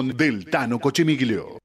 del Tano Cochemiglio.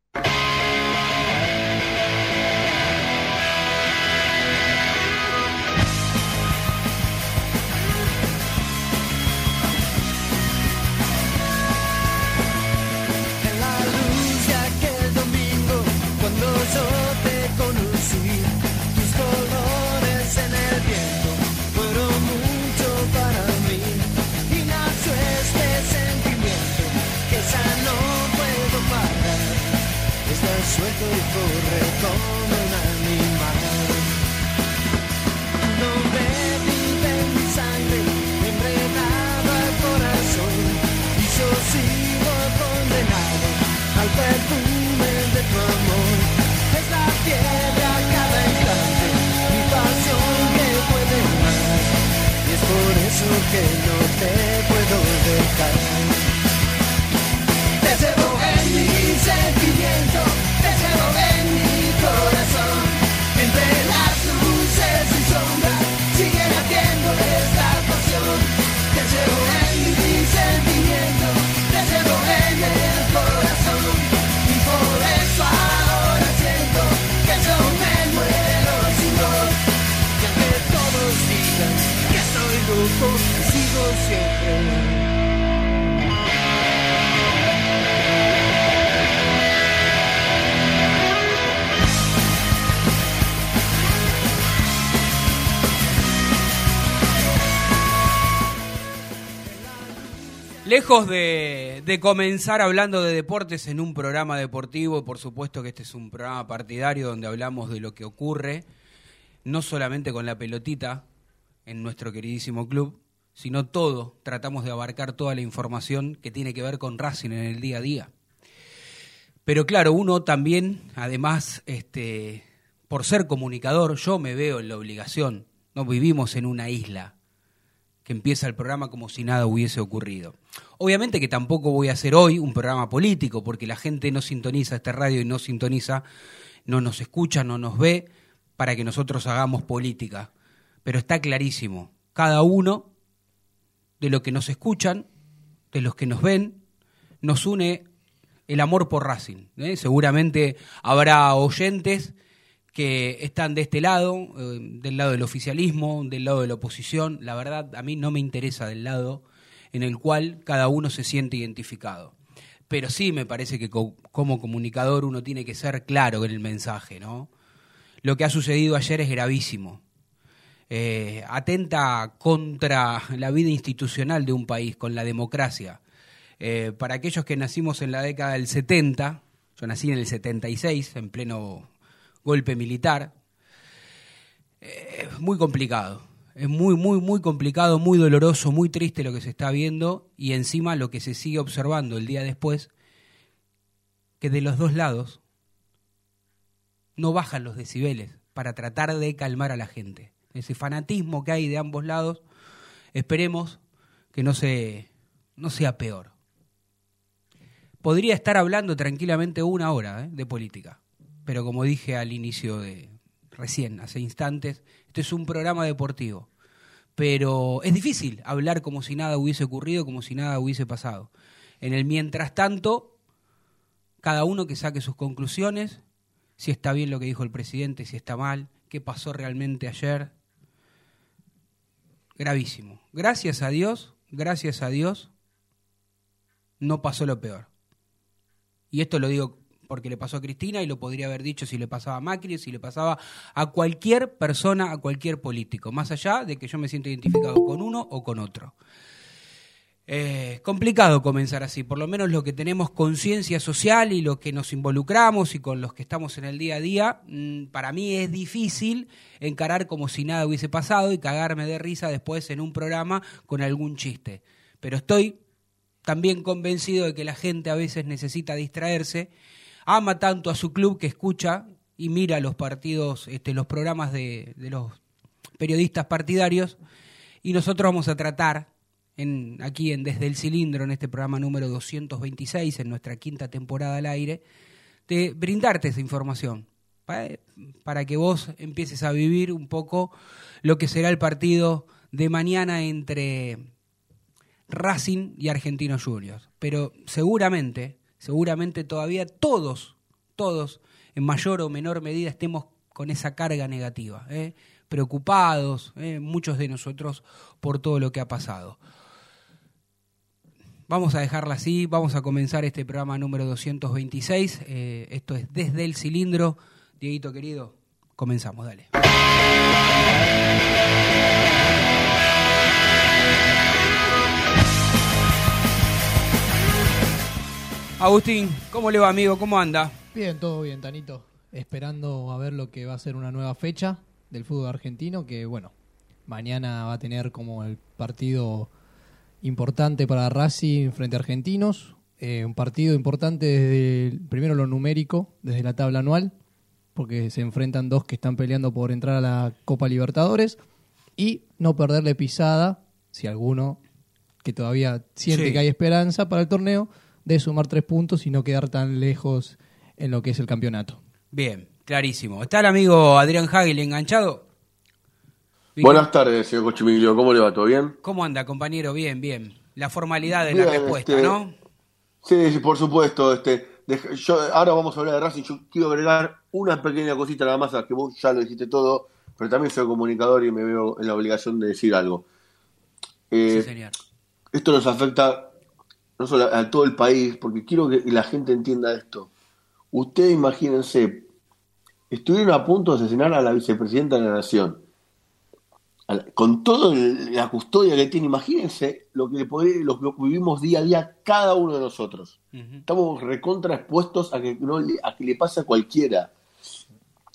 De, comenzar hablando de deportes en un programa deportivo, por supuesto que este es un programa partidario donde hablamos de lo que ocurre, no solamente con la pelotita en nuestro queridísimo club, sino todo, tratamos de abarcar toda la información que tiene que ver con Racing en el día a día. Pero claro, uno también, además, este, por ser comunicador, yo me veo en la obligación, no vivimos en una isla, que empieza el programa como si nada hubiese ocurrido. Obviamente que tampoco voy a hacer hoy un programa político, porque la gente no sintoniza este radio y no sintoniza, no nos escucha, no nos ve, para que nosotros hagamos política. Pero está clarísimo, cada uno de los que nos escuchan, de los que nos ven, nos une el amor por Racing. ¿eh? Seguramente habrá oyentes que están de este lado, eh, del lado del oficialismo, del lado de la oposición. La verdad, a mí no me interesa del lado en el cual cada uno se siente identificado. Pero sí me parece que como comunicador uno tiene que ser claro en el mensaje, ¿no? Lo que ha sucedido ayer es gravísimo. Eh, atenta contra la vida institucional de un país, con la democracia. Eh, para aquellos que nacimos en la década del 70, yo nací en el 76, en pleno golpe militar. Es eh, muy complicado. Es muy, muy, muy complicado, muy doloroso, muy triste lo que se está viendo y encima lo que se sigue observando el día después, que de los dos lados no bajan los decibeles para tratar de calmar a la gente. Ese fanatismo que hay de ambos lados, esperemos que no, se, no sea peor. Podría estar hablando tranquilamente una hora ¿eh? de política pero como dije al inicio de recién, hace instantes, este es un programa deportivo. Pero es difícil hablar como si nada hubiese ocurrido, como si nada hubiese pasado. En el mientras tanto, cada uno que saque sus conclusiones, si está bien lo que dijo el presidente, si está mal, qué pasó realmente ayer. Gravísimo. Gracias a Dios, gracias a Dios, no pasó lo peor. Y esto lo digo porque le pasó a Cristina y lo podría haber dicho si le pasaba a Macri, si le pasaba a cualquier persona, a cualquier político, más allá de que yo me siento identificado con uno o con otro. Eh, complicado comenzar así, por lo menos lo que tenemos conciencia social y lo que nos involucramos y con los que estamos en el día a día, mm, para mí es difícil encarar como si nada hubiese pasado y cagarme de risa después en un programa con algún chiste. Pero estoy también convencido de que la gente a veces necesita distraerse ama tanto a su club que escucha y mira los partidos, este, los programas de, los periodistas partidarios y nosotros vamos a tratar aquí en Desde el Cilindro, en este programa número 226, en nuestra quinta temporada al aire, de brindarte esa información para que vos empieces a vivir un poco lo que será el partido de mañana entre Racing y Argentinos Juniors. Pero seguramente seguramente todavía todos, todos, en mayor o menor medida, estemos con esa carga negativa, ¿eh? preocupados, ¿eh? muchos de nosotros, por todo lo que ha pasado. Vamos a dejarla así, vamos a comenzar este programa número 226. Eh, esto es Desde el Cilindro. Dieguito querido, comenzamos, dale. Agustín, ¿cómo le va, amigo? ¿Cómo anda? Bien, todo bien, Tanito. Esperando a ver lo que va a ser una nueva fecha del fútbol argentino, que bueno, mañana va a tener como el partido importante para Racing frente a Argentinos, eh, un partido importante desde primero lo numérico, desde la tabla anual, porque se enfrentan dos que están peleando por entrar a la Copa Libertadores, y no perderle pisada, si alguno que todavía siente Sí. que hay esperanza para el torneo, de sumar tres puntos y no quedar tan lejos en lo que es el campeonato. Bien, clarísimo. ¿Está el amigo Adrián Hagel enganchado? Buenas tardes, señor Cochimiglio. ¿Cómo le va? ¿Todo bien? ¿Cómo anda, compañero? Bien, bien. La formalidad de la respuesta, este, ¿no? Sí, sí, por supuesto. Este, yo, ahora vamos a hablar de Racing. Yo quiero agregar una pequeña cosita nada más, a que vos ya lo dijiste todo, pero también soy comunicador y me veo en la obligación de decir algo. Eh, sí, señor. esto nos afecta no solo a todo el país, porque quiero que la gente entienda esto. Ustedes imagínense, estuvieron a punto de asesinar a la vicepresidenta de la Nación. Con toda la custodia que tiene, imagínense lo que, podría- lo que vivimos día a día cada uno de nosotros. Estamos recontra expuestos a que, no a que le pase a cualquiera.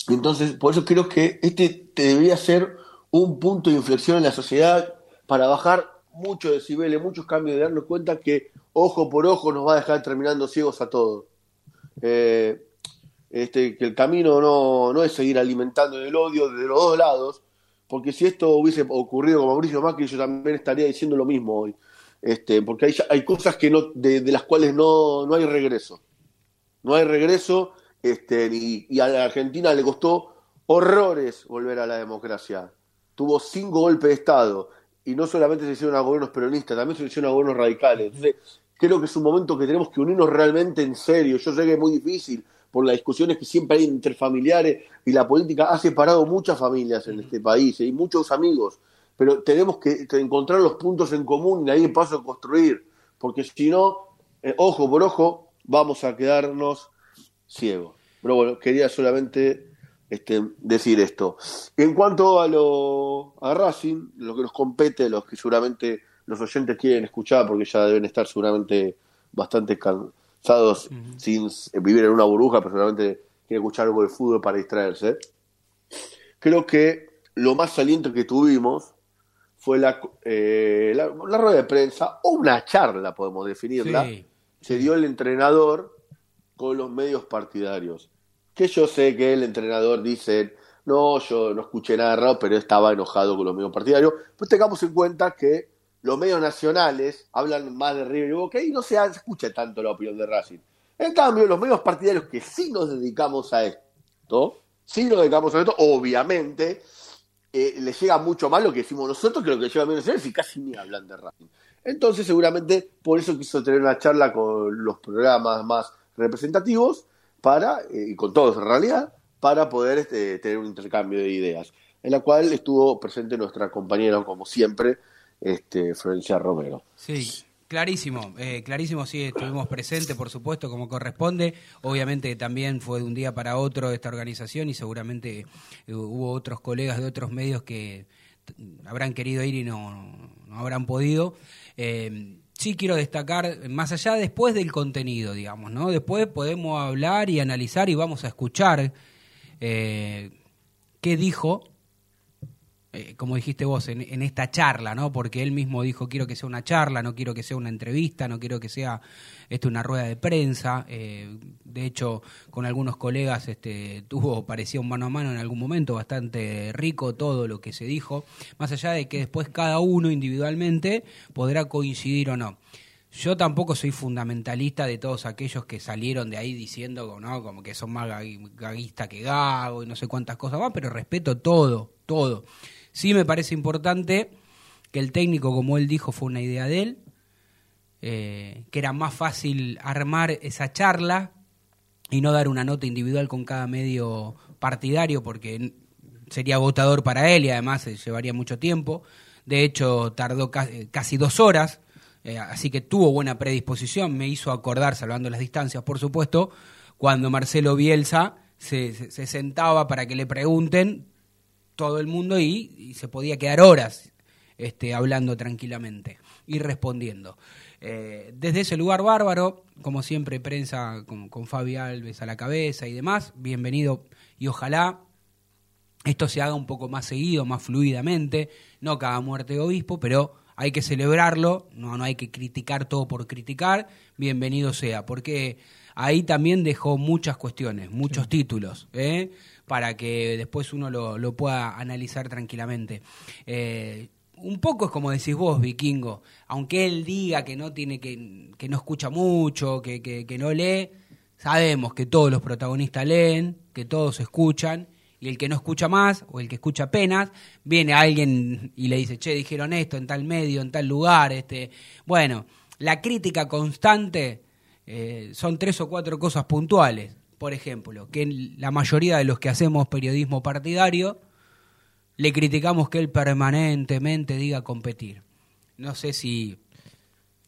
Entonces, por eso creo que este te debería ser un punto de inflexión en la sociedad para bajar muchos decibeles, muchos cambios, de darnos cuenta que ojo por ojo nos va a dejar terminando ciegos a todos. Eh, este, que el camino no, no es seguir alimentando el odio de los dos lados, porque si esto hubiese ocurrido con Mauricio Macri, yo también estaría diciendo lo mismo hoy. Este, porque hay, hay cosas que no, de, las cuales no, no hay regreso. No hay regreso, este, y, y a la Argentina le costó horrores volver a la democracia. Tuvo cinco golpes de Estado, y no solamente se hicieron a gobiernos peronistas, también se hicieron a gobiernos radicales. Entonces, creo que es un momento que tenemos que unirnos realmente en serio. Yo sé que es muy difícil por las discusiones que siempre hay entre familiares y la política ha separado muchas familias en este país y muchos amigos, pero tenemos que, que encontrar los puntos en común y ahí paso a construir, porque si no, eh, ojo por ojo, vamos a quedarnos ciegos. Pero bueno, quería solamente este, decir esto. En cuanto a lo a Racing, lo que nos compete, los que seguramente los oyentes quieren escuchar, porque ya deben estar seguramente bastante cansados sin vivir en una burbuja, pero seguramente quieren escuchar algo de fútbol para distraerse. Creo que lo más saliente que tuvimos fue la, eh, la, la rueda de prensa, o una charla, podemos definirla, Sí. se dio el entrenador con los medios partidarios. Que yo sé que el entrenador dice, no, yo no escuché nada raro, pero estaba enojado con los medios partidarios. Pues tengamos en cuenta que los medios nacionales hablan más de River y Boca y no se escucha tanto la opinión de Racing. En cambio, los medios partidarios que sí nos dedicamos a esto, sí nos dedicamos a esto, obviamente, eh, les llega mucho más lo que decimos nosotros que lo que llega a medios nacionales y casi ni hablan de Racing. Entonces, seguramente, por eso quiso tener una charla con los programas más representativos para, eh, y con todos en realidad, para poder este, tener un intercambio de ideas, en la cual estuvo presente nuestra compañera, como siempre, este, Florencia Romero. Sí, clarísimo, eh, clarísimo, sí, estuvimos presentes, por supuesto, como corresponde. Obviamente también fue de un día para otro esta organización y seguramente eh, hubo otros colegas de otros medios que habrán querido ir y no, no habrán podido. Eh, sí quiero destacar, más allá después del contenido, digamos, ¿no? Después podemos hablar y analizar y vamos a escuchar eh, qué dijo eh, como dijiste vos, en, esta charla, ¿no? Porque él mismo dijo, quiero que sea una charla, no quiero que sea una entrevista, no quiero que sea este, una rueda de prensa. Eh, de hecho, con algunos colegas este, tuvo, parecía un mano a mano en algún momento, bastante rico todo lo que se dijo, más allá de que después cada uno individualmente podrá coincidir o no. Yo tampoco soy fundamentalista de todos aquellos que salieron de ahí diciendo ¿no? como que son más gagui- gaguistas que Gago y no sé cuántas cosas más, pero respeto todo, todo. Sí me parece importante que el técnico, como él dijo, fue una idea de él. eh, que era más fácil armar esa charla y no dar una nota individual con cada medio partidario porque sería votador para él y además eh, llevaría mucho tiempo. De hecho, tardó eh, casi dos horas, así que tuvo buena predisposición. Me hizo acordar, salvando las distancias, por supuesto, cuando Marcelo Bielsa se, se sentaba para que le pregunten todo el mundo y, se podía quedar horas este, hablando tranquilamente y respondiendo. Eh, desde ese lugar bárbaro, como siempre, prensa con, con Fabi Alves a la cabeza y demás, bienvenido y ojalá esto se haga un poco más seguido, más fluidamente, no cada muerte de obispo, pero hay que celebrarlo, no, no hay que criticar todo por criticar, bienvenido sea, porque ahí también dejó muchas cuestiones, muchos títulos. ¿eh? Para que después uno lo, pueda analizar tranquilamente. Eh, un poco es como decís vos, Vikingo, aunque él diga que no tiene que, que no escucha mucho, que, que, no lee, sabemos que todos los protagonistas leen, que todos escuchan, y el que no escucha más, o el que escucha apenas, viene alguien y le dice, che, dijeron esto en tal medio, en tal lugar, este, bueno, la crítica constante eh, son tres o cuatro cosas puntuales por ejemplo, que la mayoría de los que hacemos periodismo partidario le criticamos que él permanentemente diga competir. No sé si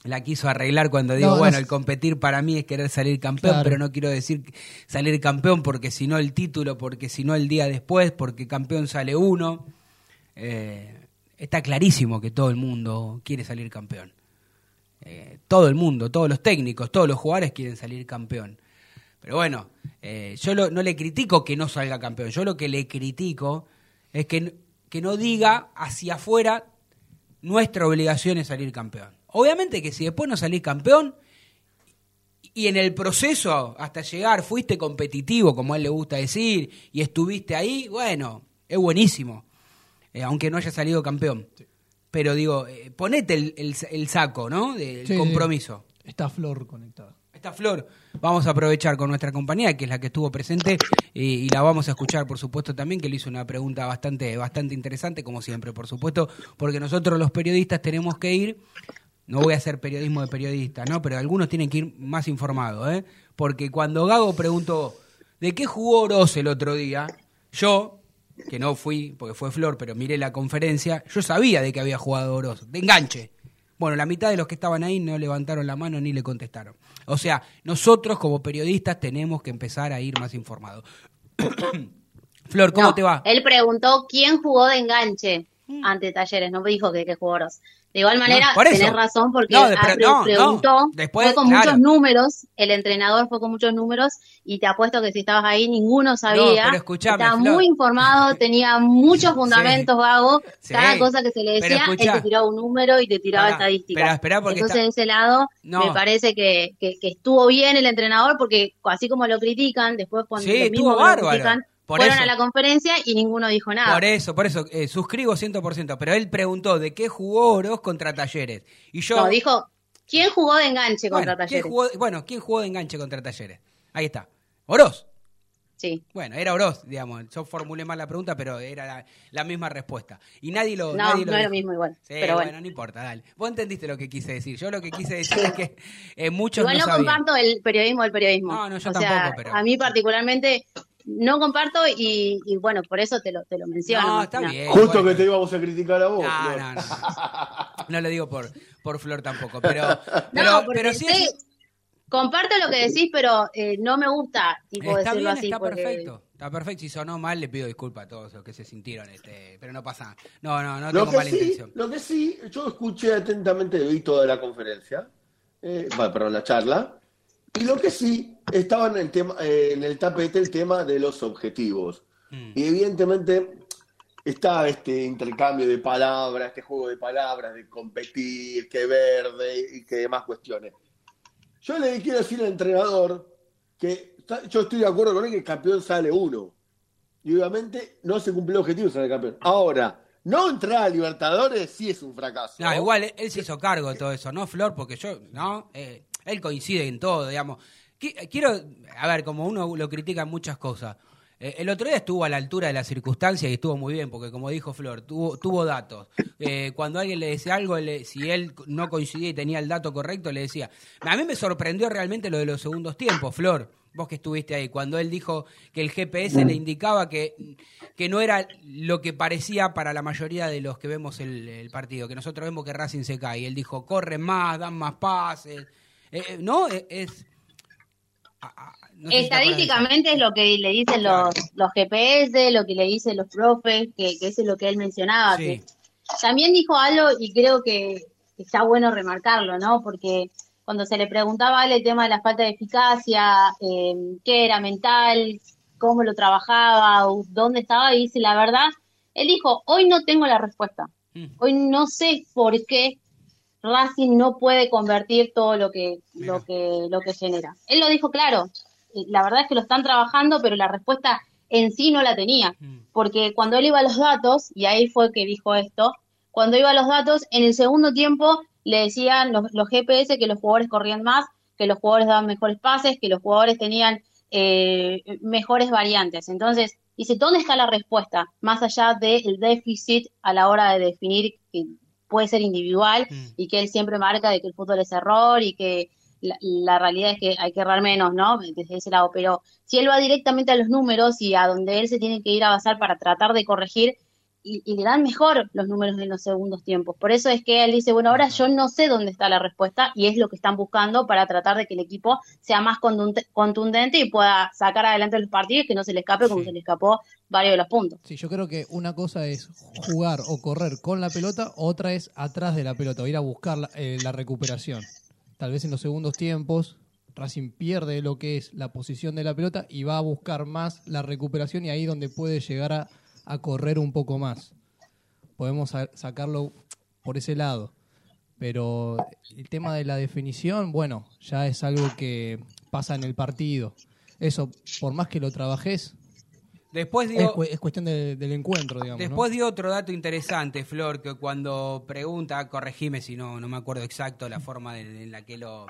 la quiso arreglar cuando digo, bueno, el competir para mí es querer salir campeón, pero no quiero decir salir campeón porque si no el título, porque si no el día después, porque campeón sale uno. Eh, está clarísimo que todo el mundo quiere salir campeón. Eh, todo el mundo, todos los técnicos, todos los jugadores quieren salir campeón. Pero bueno, eh, yo no le critico que no salga campeón. Yo lo que le critico es que, que no diga hacia afuera nuestra obligación es salir campeón. Obviamente que si después no salís campeón y en el proceso hasta llegar fuiste competitivo, como a él le gusta decir, y estuviste ahí, bueno, es buenísimo, eh, aunque no haya salido campeón. Pero digo, eh, ponete el, saco, ¿no? Del compromiso. Está Flor conectada flor vamos a aprovechar con nuestra compañía, que es la que estuvo presente, y, la vamos a escuchar, por supuesto, también, que le hizo una pregunta bastante, bastante interesante, como siempre, por supuesto, porque nosotros los periodistas tenemos que ir, no voy a hacer periodismo de periodista, ¿no? Pero algunos tienen que ir más informados, ¿eh? Porque cuando Gago preguntó, ¿de qué jugó Oroz el otro día? Yo, que no fui, porque fue Flor, pero miré la conferencia, yo sabía de que había jugado Oroz, de enganche. Bueno, la mitad de los que estaban ahí no levantaron la mano ni le contestaron. O sea, nosotros como periodistas tenemos que empezar a ir más informados. Flor, ¿cómo te va? Él preguntó quién jugó de enganche mm. ante Talleres, no me dijo que qué jugadores. De igual manera, tenés razón porque preguntó, fue con muchos números, el entrenador fue con muchos números y te apuesto que si estabas ahí ninguno sabía. Estaba muy informado, tenía muchos fundamentos vagos, cada cosa que se le decía, él te tiraba un número y te tiraba estadísticas. Entonces, de ese lado, me parece que, que, estuvo bien el entrenador porque así como lo critican, después cuando sí, lo critican, fueron a la conferencia y ninguno dijo nada. Por eso, por eso, eh, suscribo 100%, pero él preguntó de qué jugó Oroz contra Talleres. Y yo... No, dijo, ¿quién jugó de enganche contra Talleres? bueno, ¿quién jugó de enganche contra Talleres? Ahí está. Oroz. Sí. Bueno, era Oroz, digamos. Yo formulé mal la pregunta, pero era la, misma respuesta. Y nadie lo. No, nadie no es lo mismo igual. Sí, pero bueno. no importa, dale. Vos entendiste lo que quise decir. Yo lo que quise decir es que eh, muchos. Igual no, comparto el periodismo del periodismo. No, no, yo tampoco, pero. A mí, particularmente, no comparto y, bueno, por eso te lo, te lo menciono. No, está bien. Justo que te íbamos a criticar a vos. No, no, no. No, lo digo por, por Flor tampoco, pero, pero, pero sí, Comparto lo que decís, pero eh, no me gusta tipo, está decirlo así. Está perfecto. Está perfecto. Si sonó mal, le pido disculpas a todos los que se sintieron, este, pero no pasa nada. No, no, no tengo mala intención. Lo que sí, yo escuché atentamente, vi toda la conferencia, eh, perdón, la charla, y lo que sí, estaba en el, tema, eh, en el tapete el tema de los objetivos. Mm. Y evidentemente está este intercambio de palabras, este juego de palabras, de competir, que verde y que demás cuestiones. Yo le quiero decir al entrenador que yo estoy de acuerdo con él que el campeón sale uno. Y obviamente no se cumplió el objetivo de ser campeón. Ahora, no entrar a Libertadores sí es un fracaso. No, igual él se hizo cargo de todo eso, ¿no, Flor? Porque yo, ¿no? Eh, él coincide en todo, digamos. Quiero, a ver, como uno lo critica en muchas cosas, Eh, el otro día estuvo a la altura de las circunstancias y estuvo muy bien, porque como dijo Flor, tuvo, datos. Eh, cuando alguien le decía algo, si él no coincidía y tenía el dato correcto, le decía. A mí me sorprendió realmente lo de los segundos tiempos, Flor, vos que estuviste ahí, cuando él dijo que el GPS le indicaba que, que no era lo que parecía para la mayoría de los que vemos el, partido, que nosotros vemos que Racing se cae. Y él dijo, corren más, dan más pases. Eh, ¿No? Es Estadísticamente es lo que le dicen los, los GPS, lo que le dicen los profes, que, que eso es lo que él mencionaba. también dijo algo y creo que está bueno remarcarlo, ¿no? Porque cuando se le preguntaba el tema de la falta de eficacia, eh, qué era mental, cómo lo trabajaba, dónde estaba, y dice la verdad, él dijo, hoy no tengo la respuesta. Mm. Hoy no sé por qué Racing no puede convertir todo lo que, lo que, lo que genera. Él lo dijo claro, la verdad es que lo están trabajando, pero la respuesta en sí no la tenía, mm. porque cuando él iba a los datos, y ahí fue que dijo esto, cuando iba a los datos, en el segundo tiempo le decían los, GPS que los jugadores corrían más, que los jugadores daban mejores pases, que los jugadores tenían eh, mejores variantes. Entonces, dice, ¿dónde está la respuesta? Más allá del déficit a la hora de definir que puede ser individual mm. y que él siempre marca de que el fútbol es error y que la, realidad es que hay que errar menos, ¿no? Desde ese lado, pero si él va directamente a los números y a donde él se tiene que ir a basar para tratar de corregir, y, le dan mejor los números en los segundos tiempos. Por eso es que él dice, bueno, ahora yo no sé dónde está la respuesta y es lo que están buscando para tratar de que el equipo sea más contundente y pueda sacar adelante los partidos que no se le escape como se le escapó varios de los puntos. Sí, yo creo que una cosa es jugar o correr con la pelota, otra es atrás de la pelota, o ir a buscar la eh, recuperación tal vez en los segundos tiempos, Racing pierde lo que es la posición de la pelota y va a buscar más la recuperación y ahí donde puede llegar a, correr un poco más. Podemos sacarlo por ese lado. Pero el tema de la definición, bueno, ya es algo que pasa en el partido. Eso, por más que lo trabajes, Después dio, es, cuestión del encuentro, digamos. Después dio otro dato interesante, Flor, que cuando pregunta, corregime si no, no me acuerdo exacto la forma en la que lo,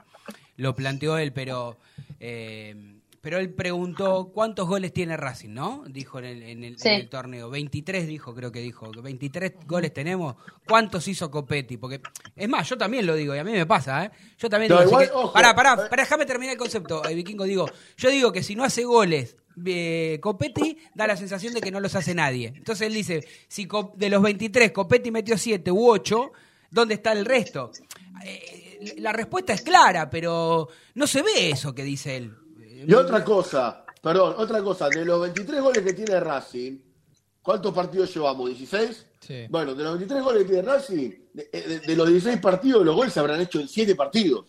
lo planteó él, pero eh, pero él preguntó cuántos goles tiene Racing, ¿no? Dijo en el, el, torneo. 23 dijo, creo que dijo. 23 goles tenemos. ¿Cuántos hizo Copetti? Porque, es más, yo también lo digo, y a mí me pasa, ¿eh? Yo también digo. pará, pará, pará, déjame terminar el concepto, eh, Vikingo. Digo, yo digo que si no hace goles eh, Copetti, da la sensación de que no los hace nadie. Entonces él dice, si de los 23 Copetti metió 7 u 8, ¿dónde está el resto? Eh, la respuesta es clara, pero no se ve eso que dice él. Y otra cosa, perdón, otra cosa, de los 23 goles que tiene Racing, ¿cuántos partidos llevamos? ¿16? Sí. Bueno, de los 23 goles que tiene Racing, de, los 16 partidos, los goles se habrán hecho en 7 partidos.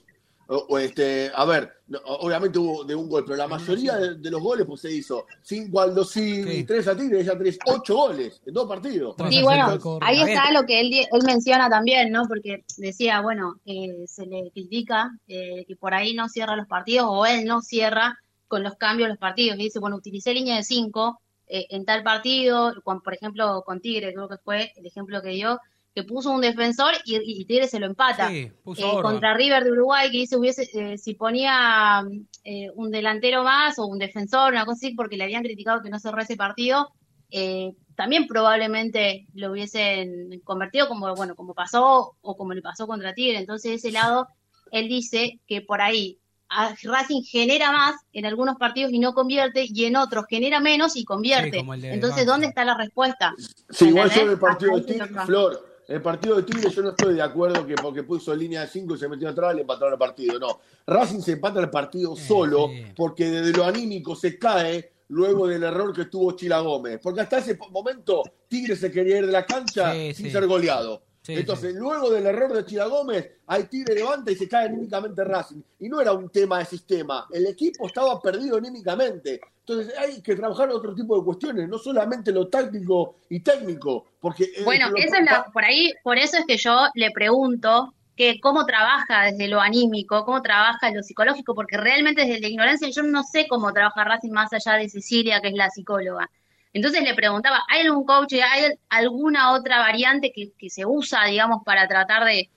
O, este, a ver, obviamente hubo de un gol, pero la mayoría de, los goles pues se hizo 5 al 2 y 3 a Tigre, ya 3, 8 goles en dos partidos. Sí, bueno, ahí está lo que él, él menciona también, ¿no? Porque decía, bueno, eh, se le critica eh, que por ahí no cierra los partidos o él no cierra con los cambios de los partidos. Y dice, bueno, utilicé línea de 5 eh, en tal partido, por ejemplo, con Tigre, creo que fue el ejemplo que dio, que puso un defensor y, Tigre se lo empata. Eh, contra River de Uruguay, que dice, hubiese, eh, si ponía un delantero más o un defensor, una cosa así, porque le habían criticado que no cerró ese partido, también probablemente lo hubiesen convertido como, bueno, como pasó o como le pasó contra Tigre. Entonces, de ese lado, él dice que por ahí Racing genera más en algunos partidos y no convierte, y en otros genera menos y convierte. Entonces, ¿dónde está la respuesta? Sí, igual yo en el partido de Tigre, Flor, el partido de Tigre yo no estoy de acuerdo que porque puso línea de 5 y se metió atrás le empataron el partido. No, Racing se empata el partido solo porque desde lo anímico se cae luego del error que tuvo Chila Gómez. Porque hasta ese momento Tigre se quería ir de la cancha sin ser goleado. Entonces, luego del error de Chila Gómez, hay Tigre levanta y se cae anímicamente Racing. Y no era un tema de sistema, el equipo estaba perdido anímicamente. Entonces hay que trabajar otro tipo de cuestiones, no solamente lo táctico y técnico. Porque, eh, bueno, eso es por ahí, por eso es que yo le pregunto que cómo trabaja desde lo anímico, cómo trabaja lo psicológico, porque realmente desde la ignorancia yo no sé cómo trabaja Racing más allá de Cecilia, que es la psicóloga. Entonces le preguntaba, ¿hay algún coach, hay alguna otra variante que, se usa, digamos, para tratar de,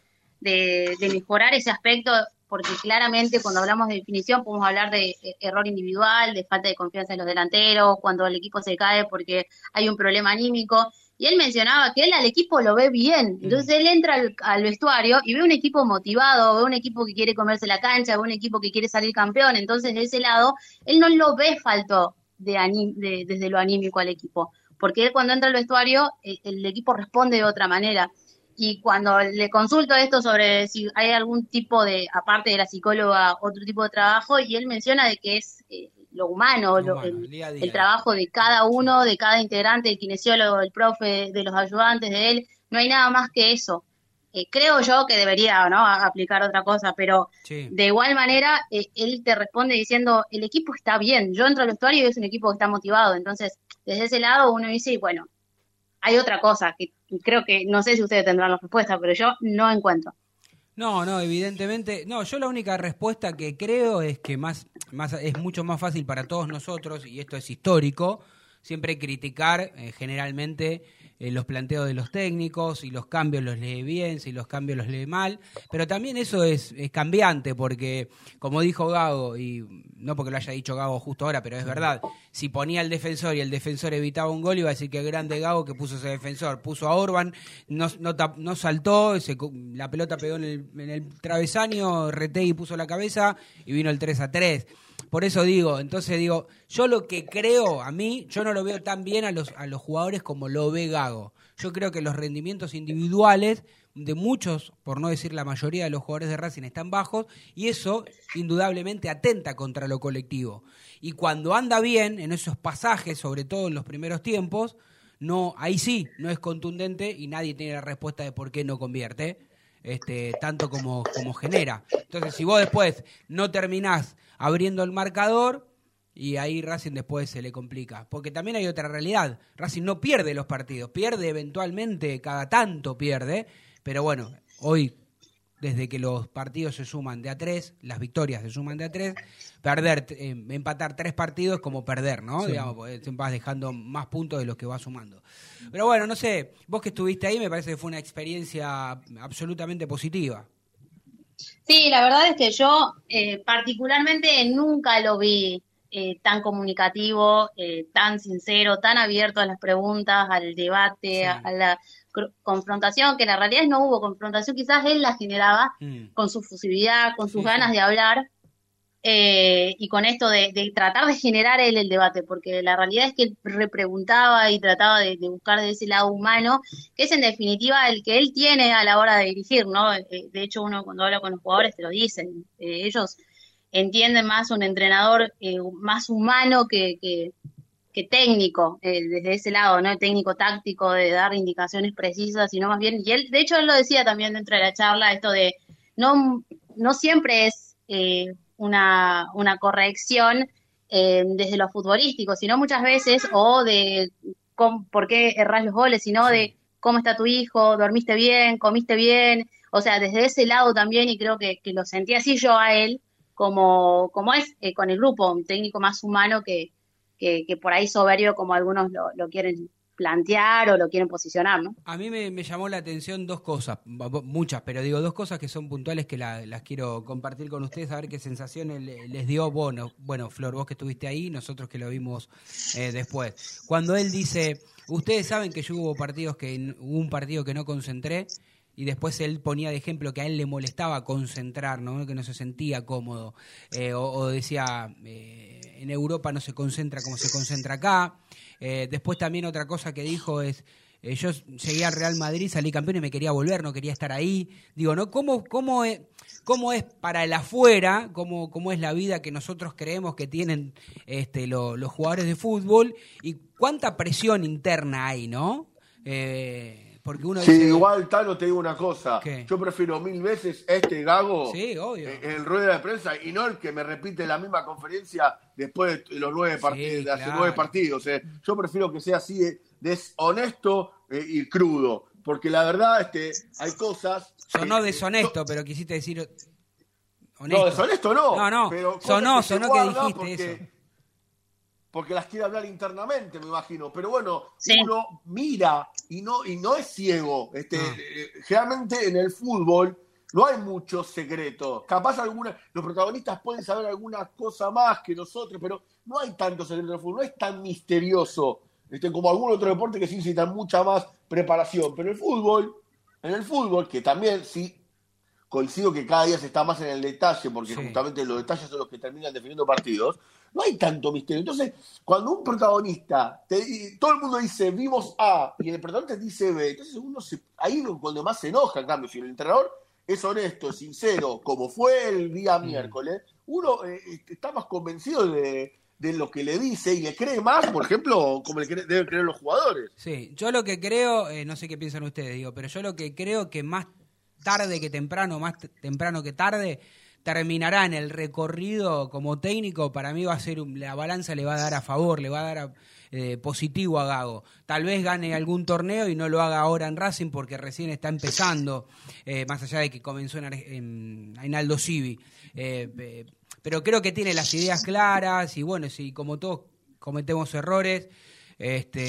mejorar ese aspecto porque claramente cuando hablamos de definición podemos hablar de eh, error individual, de falta de confianza en los delanteros, cuando el equipo se cae porque hay un problema anímico. Y él mencionaba que él al equipo lo ve bien. Entonces él entra al, vestuario y ve un equipo motivado, ve un equipo que quiere comerse la cancha, ve un equipo que quiere salir campeón. Entonces de ese lado, él no lo ve falto de, desde lo anímico al equipo. Porque él cuando entra al vestuario, el, el equipo responde de otra manera. Y cuando le consulto esto sobre si hay algún tipo de, aparte de la psicóloga, otro tipo de trabajo, y él menciona de que es eh, lo humano, el, trabajo de cada uno, de cada integrante, el kinesiólogo, el profe, de los ayudantes de él, no hay nada más que eso. Eh, creo yo que debería ¿no? aplicar otra cosa, pero de igual manera eh, él te responde diciendo, el equipo está bien, yo entro al vestuario y es un equipo que está motivado, entonces desde ese lado uno dice, bueno, hay otra cosa que creo que, no sé si ustedes tendrán la respuesta, pero yo no encuentro. No, no, evidentemente. No, yo la única respuesta que creo es que más, más es mucho más fácil para todos nosotros, y esto es histórico, siempre criticar eh, generalmente eh, los planteos de los técnicos, si los cambios los lee bien, si los cambios los lee mal, pero también eso es, cambiante porque, como dijo Gago, y no porque lo haya dicho Gago justo ahora, pero es verdad, si ponía al defensor y el defensor evitaba un gol, iba a decir que grande Gago que puso ese defensor, puso a Orban, no, no, saltó, la pelota pegó en el, en el travesaño, y puso la cabeza y vino el 3 a 3. Por eso digo, entonces digo, yo lo que creo, a mí, yo no lo veo tan bien a los, a los jugadores como lo ve Gago. Yo creo que los rendimientos individuales de muchos, por no decir la mayoría de los jugadores de Racing están bajos y eso indudablemente atenta contra lo colectivo. Y cuando anda bien en esos pasajes, sobre todo en los primeros tiempos, no ahí sí no es contundente y nadie tiene la respuesta de por qué no convierte este, tanto como, como genera. Entonces, si vos después no terminás abriendo el marcador, y ahí Racing después se le complica. Porque también hay otra realidad. Racing no pierde los partidos, pierde eventualmente, cada tanto pierde, pero bueno, hoy desde que los partidos se suman de a tres, las victorias se suman de a tres, perder, eh, empatar tres partidos es como perder, ¿no? Digamos, vas dejando más puntos de los que vas sumando. Pero bueno, no sé, vos que estuviste ahí me parece que fue una experiencia absolutamente positiva. Sí, la verdad es que yo eh, particularmente nunca lo vi eh, tan comunicativo, tan sincero, tan abierto a las preguntas, al debate, a la confrontación, que la realidad es no hubo confrontación, quizás él la generaba mm. con su fusibilidad, con sus ganas de hablar eh, y con esto de, tratar de generar él el debate, porque la realidad es que él repreguntaba y trataba de, buscar de ese lado humano, que es en definitiva el que él tiene a la hora de dirigir, ¿no? Eh, de hecho, uno cuando habla con los jugadores te lo dicen, eh, ellos entienden más un entrenador más humano que, técnico, eh, desde ese lado, ¿no? Técnico táctico de dar indicaciones precisas, sino más bien, y él, de hecho, él lo decía también dentro de la charla, esto de no, no siempre es eh, una, una corrección eh, desde lo futbolístico, sino muchas veces, o de por qué erras los goles, sino de cómo está tu hijo, dormiste bien, comiste bien, o sea, desde ese lado también, y creo que, que lo sentí así yo a él, como, como es con el grupo, un técnico más humano que, que, por ahí soberbio como algunos lo, quieren plantear o lo quieren posicionar, ¿no? A mí me, llamó la atención dos cosas, muchas, pero digo dos cosas que son puntuales que las quiero compartir con ustedes, a ver qué sensaciones les dio, bueno, bueno, Flor, vos que estuviste ahí, nosotros que lo vimos eh, después. Cuando él dice, ustedes saben que yo hubo partidos que, hubo un partido que no concentré, y después él ponía de ejemplo que a él le molestaba concentrar, ¿no? que no se sentía cómodo, eh, o, decía, eh, en Europa no se concentra como se concentra acá. Eh, después también otra cosa que dijo es, yo llegué al Real Madrid, salí campeón y me quería volver, no quería estar ahí. Digo, ¿no? ¿Cómo, cómo, es, cómo es para el afuera, cómo, cómo es la vida que nosotros creemos que tienen este, los jugadores de fútbol y cuánta presión interna hay, ¿no? Eh, porque uno sí, igual, Tano, te digo una cosa. Yo prefiero mil veces este Gago En, el rueda de prensa y no el que me repite la misma conferencia después de los nueve partidos, de hace nueve partidos. Eh. Yo prefiero que sea así deshonesto eh, y crudo. Porque la verdad, este, hay cosas. Sonó deshonesto, pero quisiste decir. Honesto. No, deshonesto no. No, no. Pero sonó, sonó que dijiste eso porque las quiere hablar internamente, me imagino. Pero bueno, uno mira y no, y no es ciego. Este, ah. eh, Generalmente en el fútbol no hay mucho secreto. Capaz alguna, los protagonistas pueden saber alguna cosa más que nosotros, pero no hay tanto secreto en el fútbol, no es tan misterioso este, como algún otro deporte que sí necesita mucha más preparación. Pero el fútbol, en el fútbol, que también sí coincido que cada día se está más en el detalle, porque justamente los detalles son los que terminan definiendo partidos, no hay tanto misterio. Entonces, cuando un protagonista, todo el mundo dice vimos A y el protagonista dice B, entonces uno se, ahí cuando más se enoja, en cambio, si el entrenador es honesto, es sincero, como fue el día mm. miércoles, uno eh, está más convencido de, lo que le dice y le cree más, por ejemplo, como le deben creer los jugadores. Sí, yo lo que creo, eh, no sé qué piensan ustedes, digo, pero yo lo que creo que más tarde que temprano, más temprano que tarde, terminará en el recorrido como técnico, para mí va a ser, la balanza le va a dar a favor, le va a dar eh, positivo a Gago. Tal vez gane algún torneo y no lo haga ahora en Racing porque recién está empezando, eh, más allá de que comenzó en, en, Aldo Civi. Eh, pero creo que tiene las ideas claras y bueno, si como todos cometemos errores, este,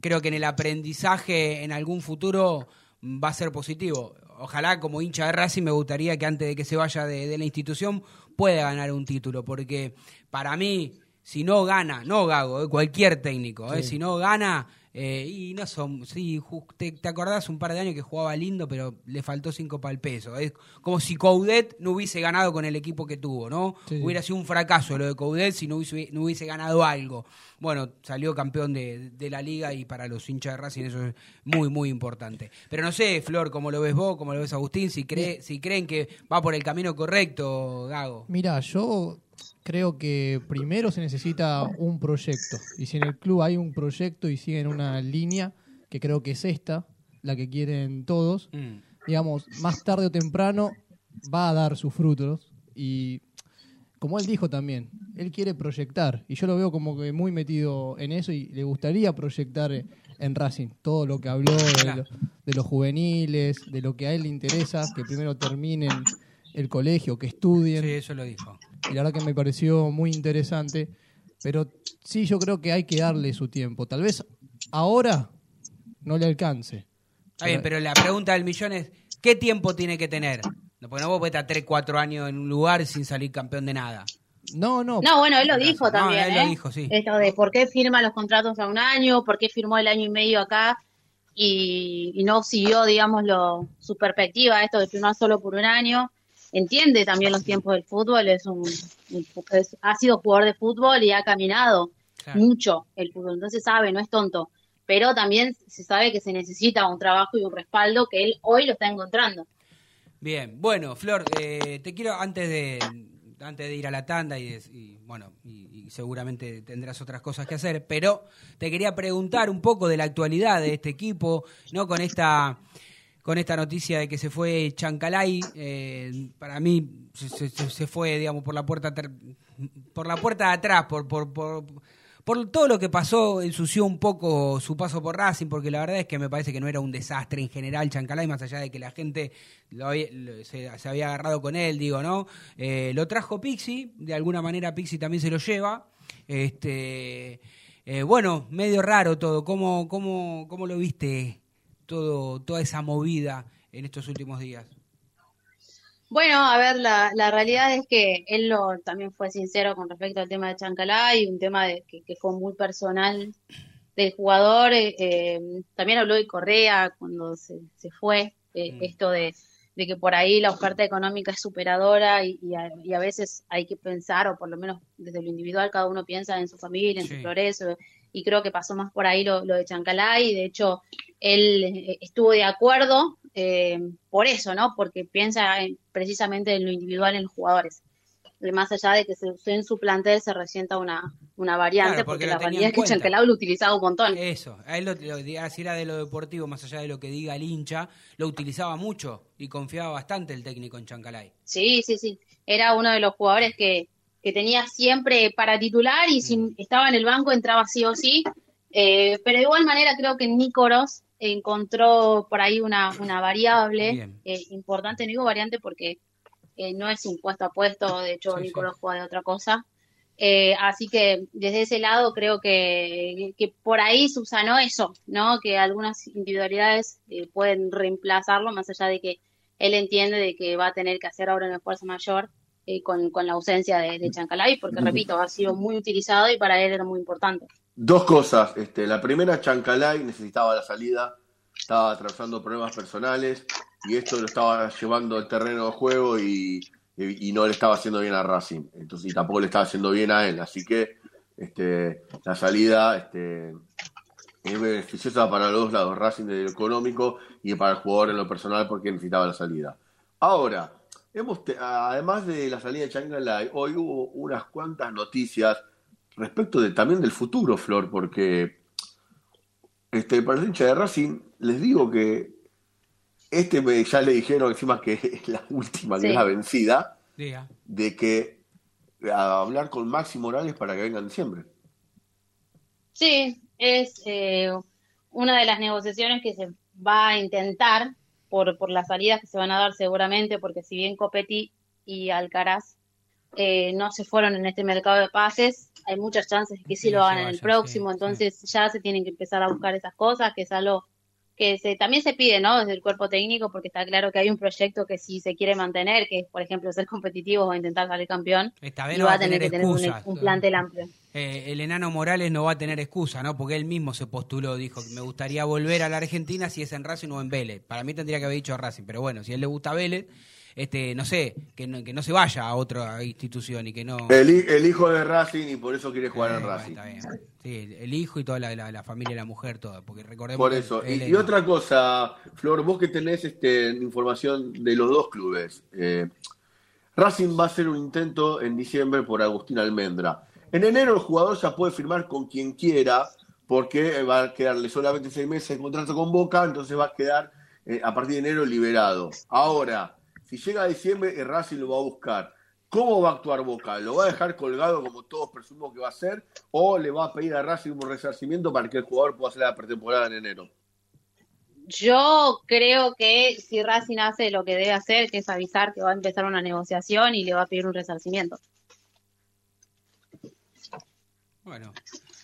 creo que en el aprendizaje en algún futuro va a ser positivo ojalá como hincha de Racing me gustaría que antes de que se vaya de, la institución pueda ganar un título, porque para mí, si no gana, no Gago, eh, cualquier técnico, eh, si no gana, eh, y no son, sí, te, acordás un par de años que jugaba lindo, pero le faltó cinco para el peso. Es como si Coudet no hubiese ganado con el equipo que tuvo, ¿no? Hubiera sido un fracaso lo de Coudet si no hubiese, no hubiese ganado algo. Bueno, salió campeón de, la liga y para los hinchas de Racing eso es muy, muy importante. Pero no sé, Flor, cómo lo ves vos, cómo lo ves Agustín, si, cree, si creen que va por el camino correcto, Gago. Mira, yo creo que primero se necesita un proyecto. Y si en el club hay un proyecto y siguen una línea, que creo que es esta, la que quieren todos, mm. digamos, más tarde o temprano va a dar sus frutos. Y como él dijo también, él quiere proyectar. Y yo lo veo como que muy metido en eso y le gustaría proyectar en Racing todo lo que habló de, de los juveniles, de lo que a él le interesa, que primero terminen el colegio, que estudien. Sí, eso lo dijo y la verdad que me pareció muy interesante. Pero sí, yo creo que hay que darle su tiempo. Tal vez ahora no le alcance. Está bien, pero la pregunta del millón es, ¿qué tiempo tiene que tener? No, porque no vos puedes estar 3, 4 años en un lugar sin salir campeón de nada. No, no. No, bueno, él lo dijo también. él lo ¿eh? dijo, sí. Esto de por qué firma los contratos a un año, por qué firmó el año y medio acá y, y no siguió, digamos, lo, su perspectiva, esto de firmar solo por un año entiende también los tiempos del fútbol, es un, ha sido jugador de fútbol y ha caminado mucho el fútbol, entonces sabe, no es tonto, pero también se sabe que se necesita un trabajo y un respaldo que él hoy lo está encontrando. Bien, bueno, Flor, eh, te quiero antes de antes de ir a la tanda y, bueno, y, seguramente tendrás otras cosas que hacer, pero te quería preguntar un poco de la actualidad de este equipo, ¿no? Con esta con esta noticia de que se fue Chancalay. Eh, para mí se, fue, digamos, por la puerta por la puerta de atrás, por, por, por, todo lo que pasó, ensució un poco su paso por Racing, porque la verdad es que me parece que no era un desastre en general Chancalay, más allá de que la gente se, había agarrado con él, digo, ¿no? Eh, lo trajo Pixi, de alguna manera Pixi también se lo lleva. Este, eh, bueno, medio raro todo. ¿Cómo, cómo, cómo lo viste todo, toda esa movida en estos últimos días? Bueno, a ver, la, la realidad es que él lo, también fue sincero con respecto al tema de Chancalá y un tema de, que, fue muy personal del jugador. Eh, eh, también habló de Correa cuando se, se fue, eh, mm. esto de, de, que por ahí la oferta económica es superadora y, y, a, veces hay que pensar, o por lo menos desde lo individual, cada uno piensa en su familia, en su progreso, y creo que pasó más por ahí lo, lo de Chancalá y de hecho él eh, estuvo de acuerdo eh, por eso, ¿no? Porque piensa precisamente en lo individual en los jugadores. más allá de que se, en su plantel se resienta una, una variante, porque, la realidad es que Chancalá lo utilizaba un montón. Eso, a él lo, si era de lo deportivo, más allá de lo que diga el hincha, lo utilizaba mucho y confiaba bastante el técnico en Chancalay. Sí, sí, sí. Era uno de los jugadores que, que tenía siempre para titular y si mm. estaba en el banco entraba sí o sí. Eh, pero de igual manera creo que Nícoros encontró por ahí una, una variable eh, importante, no digo variante porque eh, no es un puesto a puesto, de hecho Nícoros juega de otra cosa. así que desde ese lado creo que, que por ahí subsanó eso, ¿no? Que algunas individualidades pueden reemplazarlo, más allá de que él entiende de que va a tener que hacer ahora un esfuerzo mayor eh, con, la ausencia de, de Chancalay, porque repito, ha sido muy utilizado y para él era muy importante. Dos cosas. Este, la primera, Chancalay necesitaba la salida, estaba atravesando problemas personales y esto lo estaba llevando al terreno de juego y, no le estaba haciendo bien a Racing. Entonces, y tampoco le estaba haciendo bien a él. Así que este, la salida este, es beneficiosa para los dos lados, Racing de lo económico y para el jugador en lo personal porque necesitaba la salida. Ahora, hemos además de la salida de Chancalay, hoy hubo unas cuantas noticias respecto de, también del futuro, Flor, porque este, para el hincha de Racing, les digo que este me, ya le dijeron encima que es la última, que es la vencida, de que a hablar con Maxi Morales para que venga en diciembre. Sí, es eh, una de las negociaciones que se va a intentar por, por las salidas que se van a dar seguramente, porque si bien Copetti y Alcaraz eh, no se fueron en este mercado de pases, hay muchas chances de que sí, lo hagan en el próximo, entonces ya se tienen que empezar a buscar esas cosas, que es algo que se, también se pide, ¿no? Desde el cuerpo técnico, porque está claro que hay un proyecto que si se quiere mantener, que es, por ejemplo, ser competitivo o intentar salir campeón, Esta vez no va, a tener, que tener un, un, plantel amplio. Eh, el enano Morales no va a tener excusa, ¿no? Porque él mismo se postuló, dijo que me gustaría volver a la Argentina si es en Racing o en Vélez. Para mí tendría que haber dicho a Racing, pero bueno, si a él le gusta Vélez, este, no sé, que no, que no se vaya a otra institución y que no... El, hijo de Racing y por eso quiere jugar en eh, Racing. Sí, el hijo y toda la, la, familia, la mujer, todo, porque recordemos... Por eso. y, otra cosa, Flor, vos que tenés este, información de los dos clubes. Eh, Racing va a hacer un intento en diciembre por Agustín Almendra. En enero el jugador ya puede firmar con quien quiera, porque va a quedarle solamente seis meses de contrato con Boca, entonces va a quedar eh, a partir de enero liberado. Ahora, si llega a diciembre, el Racing lo va a buscar. ¿Cómo va a actuar Boca? ¿Lo va a dejar colgado como todos presumimos que va a hacer? ¿O le va a pedir a Racing un resarcimiento para que el jugador pueda hacer la pretemporada en enero? Yo creo que si Racing hace lo que debe hacer, que es avisar que va a empezar una negociación y le va a pedir un resarcimiento. Bueno,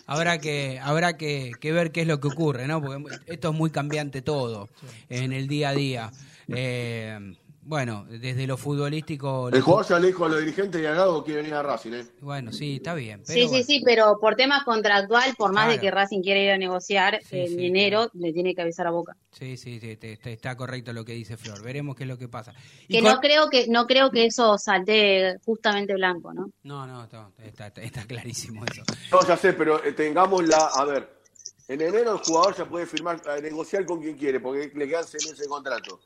habrá que habrá que, ver qué es lo que ocurre, ¿no? Porque esto es muy cambiante todo en el día a día. Eh, bueno, desde lo futbolístico. El jugador ya le dijo a los dirigentes y a Gago quiere venir a Racing, ¿eh? Bueno, sí, está bien. sí, sí, sí, pero por temas contractual, por más de que Racing quiere ir a negociar en enero, le tiene que avisar a Boca. Sí, sí, sí está correcto lo que dice Flor. Veremos qué es lo que pasa. que no creo que no creo que eso salte justamente blanco, ¿no? No, no, está, está, clarísimo eso. No, ya sé, pero eh, tengamos la. A ver, en enero el jugador ya puede firmar, eh, negociar con quien quiere, porque le quedan seis meses de contrato.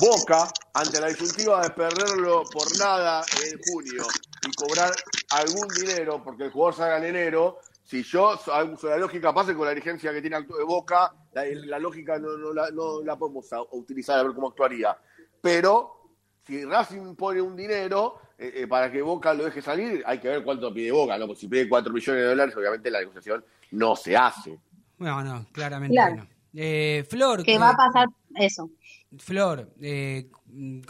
Boca, ante la disyuntiva de perderlo por nada en junio y cobrar algún dinero, porque el jugador salga en enero, si yo la lógica, pase con la dirigencia que tiene de Boca, la, lógica no, la, podemos utilizar a ver cómo actuaría. Pero si Racing pone un dinero eh, eh, para que Boca lo deje salir, hay que ver cuánto pide Boca, ¿no? Porque si pide 4 millones de dólares, obviamente la negociación no se hace. Bueno, no, claramente no. Eh, Flor. Que va a pasar eso. Flor, eh,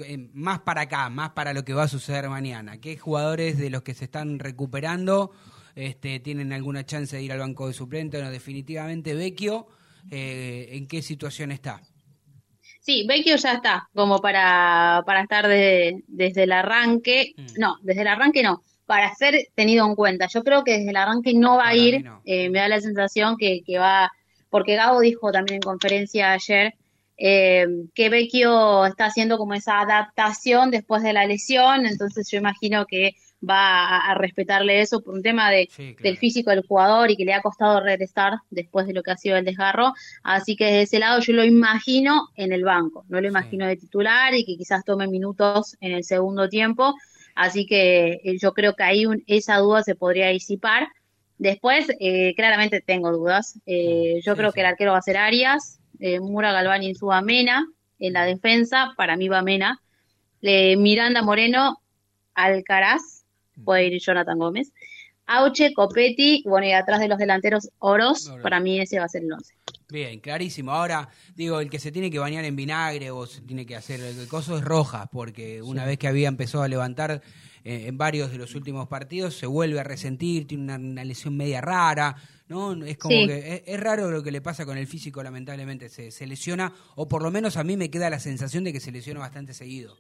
eh, más para acá, más para lo que va a suceder mañana. ¿Qué jugadores de los que se están recuperando este, tienen alguna chance de ir al banco de suplente? No, definitivamente Vecchio, ¿en qué situación está? Sí, Vecchio ya está, como para, para estar desde el arranque. Mm. No, desde el arranque no para ser tenido en cuenta. Yo creo que desde el arranque no va a ir, eh, me da la sensación que, que, va, porque Gabo dijo también en conferencia ayer eh, que Vecchio está haciendo como esa adaptación después de la lesión, entonces yo imagino que va a, respetarle eso por un tema de, del físico del jugador y que le ha costado regresar después de lo que ha sido el desgarro. Así que desde ese lado yo lo imagino en el banco, no lo imagino de titular y que quizás tome minutos en el segundo tiempo. Así que eh, yo creo que ahí esa duda se podría disipar. Después, eh, claramente tengo dudas. Eh, yo creo que el arquero va a ser Arias, Mura Galvani en su Mena, en la defensa, para mí va Mena. Miranda Moreno, Alcaraz, puede ir Jonathan Gómez. Auche, Copetti, bueno, y atrás de los delanteros Oros, para mí ese va a ser el 11. Bien, clarísimo. Ahora, digo, el que se tiene que bañar en vinagre o se tiene que hacer el coso es Rojas, porque una vez que había empezado a levantar eh, en varios de los últimos partidos, se vuelve a resentir, tiene una, lesión media rara, ¿no? Es como que es, raro lo que le pasa con el físico, lamentablemente, se, se lesiona, o por lo menos a mí me queda la sensación de que se lesiona bastante seguido.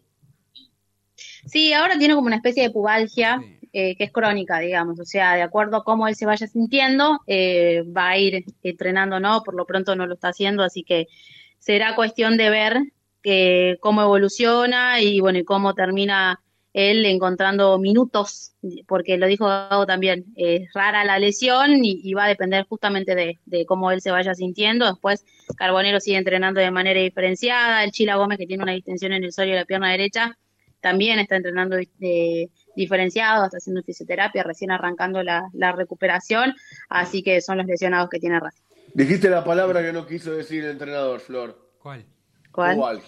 Sí, ahora tiene como una especie de pubalgia eh, que es crónica, digamos, o sea, de acuerdo a cómo él se vaya sintiendo, eh, va a ir entrenando, ¿no? Por lo pronto no lo está haciendo, así que será cuestión de ver eh, cómo evoluciona y bueno, y cómo termina él encontrando minutos, porque lo dijo Gabo también, es rara la lesión y, va a depender justamente de, de, cómo él se vaya sintiendo. Después, Carbonero sigue entrenando de manera diferenciada, el Chila Gómez que tiene una distensión en el suelo de la pierna derecha, también está entrenando de, diferenciado, está haciendo fisioterapia, recién arrancando la, recuperación, así que son los lesionados que tiene Racing. Dijiste la palabra que no quiso decir el entrenador, Flor. ¿Cuál? ¿Cuál?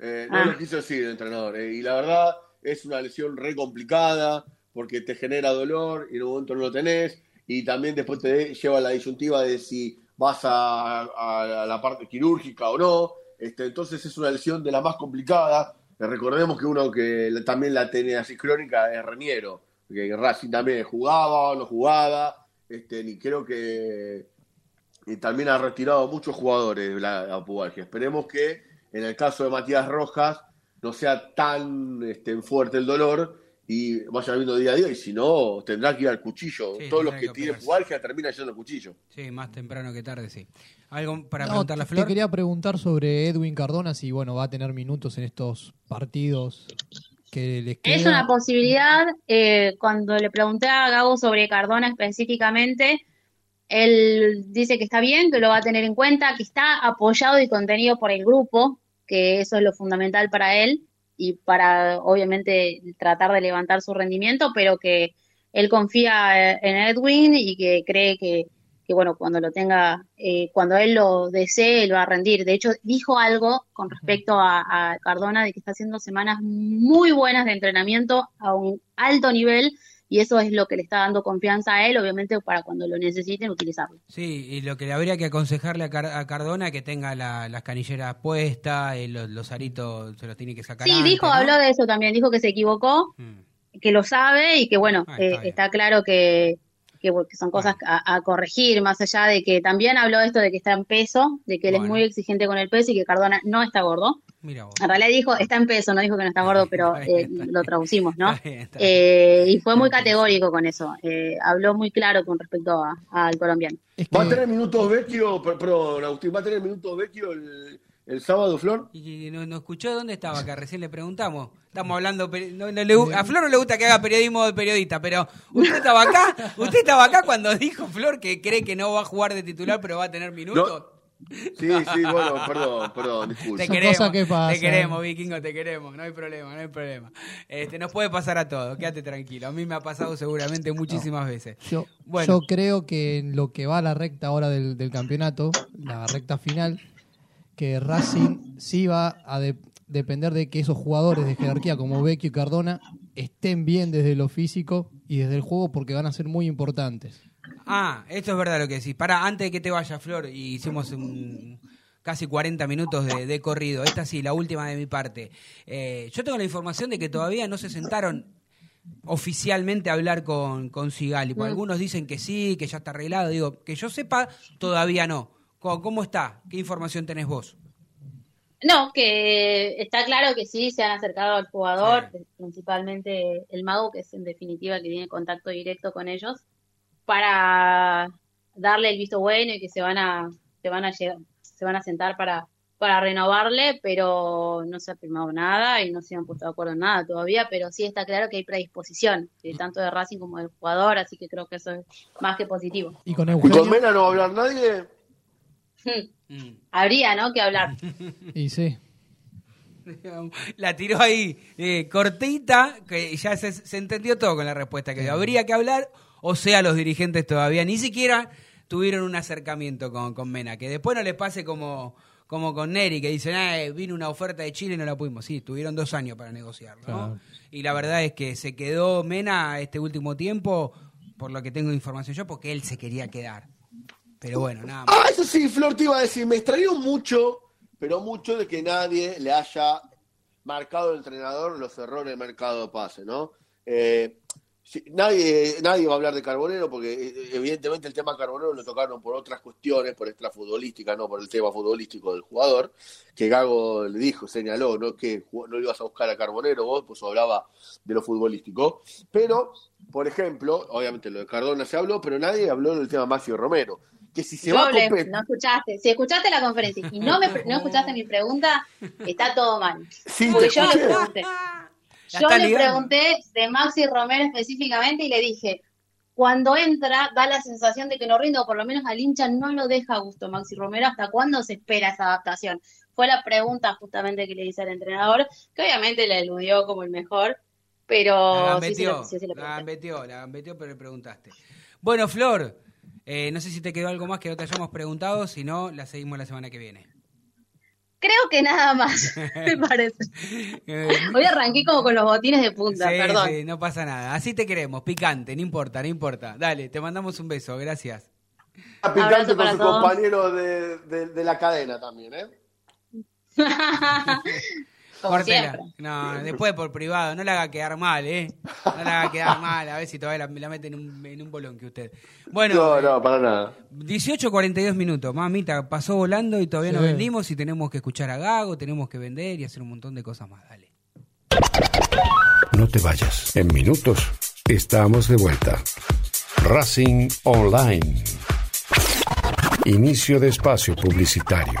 Eh, no lo ah. quiso decir el entrenador. Eh, y la verdad es una lesión re complicada porque te genera dolor y en un momento no lo tenés. Y también después te lleva la disyuntiva de si vas a, a la parte quirúrgica o no. Este, entonces es una lesión de la más complicada Recordemos que uno que también la tenía así crónica es Reniero, que Racing también jugaba o no jugaba, este, y creo que también ha retirado muchos jugadores la, la pubalgia. Esperemos que en el caso de Matías Rojas no sea tan este, fuerte el dolor y vaya viendo día a día y si no tendrá que ir al cuchillo. Todos los que, tienen pubalgia terminan yendo al cuchillo. Sí, más temprano que tarde, sí. ¿Algo para preguntarle a Flor? Te quería preguntar sobre Edwin Cardona, si bueno, va a tener minutos en estos partidos que les Es una posibilidad. Eh, cuando le pregunté a Gabo sobre Cardona específicamente, él dice que está bien, que lo va a tener en cuenta, que está apoyado y contenido por el grupo, que eso es lo fundamental para él y para obviamente tratar de levantar su rendimiento, pero que él confía en Edwin y que cree que que bueno, cuando lo tenga, eh, cuando él lo desee, él va a rendir. De hecho, dijo algo con respecto a, Cardona de que está haciendo semanas muy buenas de entrenamiento a un alto nivel y eso es lo que le está dando confianza a él, obviamente, para cuando lo necesiten utilizarlo. Sí, y lo que habría que aconsejarle a, Cardona que tenga las canilleras puestas, eh, los, aritos se los tiene que sacar. Sí, dijo, habló de eso también, dijo que se equivocó, mm. que lo sabe y que bueno, ah, eh, está claro que que, son cosas a, corregir, más allá de que también habló esto de que está en peso, de que él es muy exigente con el peso y que Cardona no está gordo. En realidad dijo, está en peso, no dijo que no está gordo, pero eh, lo traducimos, ¿no? Eh, y fue muy categórico con eso. Eh, habló muy claro con respecto al colombiano. ¿Va a tener minutos Vecchio, perdón, Agustín, va a tener minutos Vecchio el, el sábado, Flor? Y no, escuchó dónde estaba acá, recién le preguntamos. Estamos hablando, a Flor no le gusta que haga periodismo de periodista, pero usted estaba acá, usted estaba acá cuando dijo Flor que cree que no va a jugar de titular, pero va a tener minutos. Sí, sí, bueno, perdón, perdón, disculpe. Te queremos, te queremos, vikingo, te queremos, no hay problema, no hay problema. Este, nos puede pasar a todos, quédate tranquilo. A mí me ha pasado seguramente muchísimas veces. Yo, bueno. yo creo que en lo que va a la recta ahora del, del campeonato, la recta final, que Racing sí va a depender de que esos jugadores de jerarquía como Vecchio y Cardona estén bien desde lo físico y desde el juego porque van a ser muy importantes. Ah, esto es verdad lo que decís. Para, antes de que te vaya, Flor, y hicimos casi 40 minutos de, corrido. Esta sí, la última de mi parte. Eh, yo tengo la información de que todavía no se sentaron oficialmente a hablar con, con Sigali. Mm. Algunos dicen que sí, que ya está arreglado. Digo, que yo sepa, todavía no. ¿Cómo, está? ¿Qué información tenés vos? No, que está claro que sí, se han acercado al jugador, principalmente el mago, que es en definitiva que tiene contacto directo con ellos, para darle el visto bueno y que se van a, se van a llegar, se van a sentar para, para renovarle, pero no se ha firmado nada y no se han puesto de acuerdo en nada todavía, pero sí está claro que hay predisposición, tanto de Racing como del jugador, así que creo que eso es más que positivo. ¿Y con, ¿Y Mena no va a hablar nadie? Mm. Habría, ¿no? Que hablar. Y sí. La tiró ahí eh, cortita, que ya se, entendió todo con la respuesta, que habría que hablar, o sea, los dirigentes todavía ni siquiera tuvieron un acercamiento con, con Mena, que después no les pase como, como con Neri, que dicen, eh, vino una oferta de Chile y no la pudimos. Sí, tuvieron dos años para negociarlo. Y la verdad es que se quedó Mena este último tiempo, por lo que tengo información yo, porque él se quería quedar. Pero bueno, nada más. Ah, eso sí, Flor te iba a decir, me extrañó mucho, pero mucho de que nadie le haya marcado al entrenador los errores del mercado de pase, ¿no? Eh, nadie, nadie va a hablar de Carbonero porque eh, evidentemente el tema Carbonero lo tocaron por otras cuestiones, por extrafutbolística, no por el tema futbolístico del jugador, que Gago le dijo, señaló, no que no ibas a buscar a Carbonero vos, pues hablaba de lo futbolístico. Pero, por ejemplo, obviamente lo de Cardona se habló, pero nadie habló del tema Macio Romero. Que si se va a no escuchaste. Si escuchaste la conferencia y no, me, no escuchaste mi pregunta, está todo mal. porque yo le pregunté. Yo le pregunté de Maxi Romero específicamente y le dije, cuando entra da la sensación de que no rinde, o por lo menos al hincha no lo deja a gusto Maxi Romero, ¿hasta cuándo se espera esa adaptación? Fue la pregunta justamente que le hice al entrenador, que obviamente le eludió como el mejor, pero... La metió, la metió, la metió, pero le preguntaste. Bueno, Flor, eh, no sé si te quedó algo más que no te hayamos preguntado, si no, la seguimos la semana que viene. Creo que nada más, me parece. Hoy arranqué como con los botines de punta, perdón. Sí, no pasa nada. Así te queremos, picante, no importa, no importa. Dale, te mandamos un beso, gracias. Picante con su compañero de, de, la cadena también, ¿eh? No, después por privado, no la haga quedar mal, ¿eh? No la haga quedar mal, a ver si todavía la, la mete en un, en un bolón que usted. Bueno. No, no, para nada. 18, 42 minutos, mamita, pasó volando y todavía no vendimos y tenemos que escuchar a Gago, tenemos que vender y hacer un montón de cosas más. Dale. No te vayas. En minutos estamos de vuelta. Racing Online. Inicio de espacio publicitario.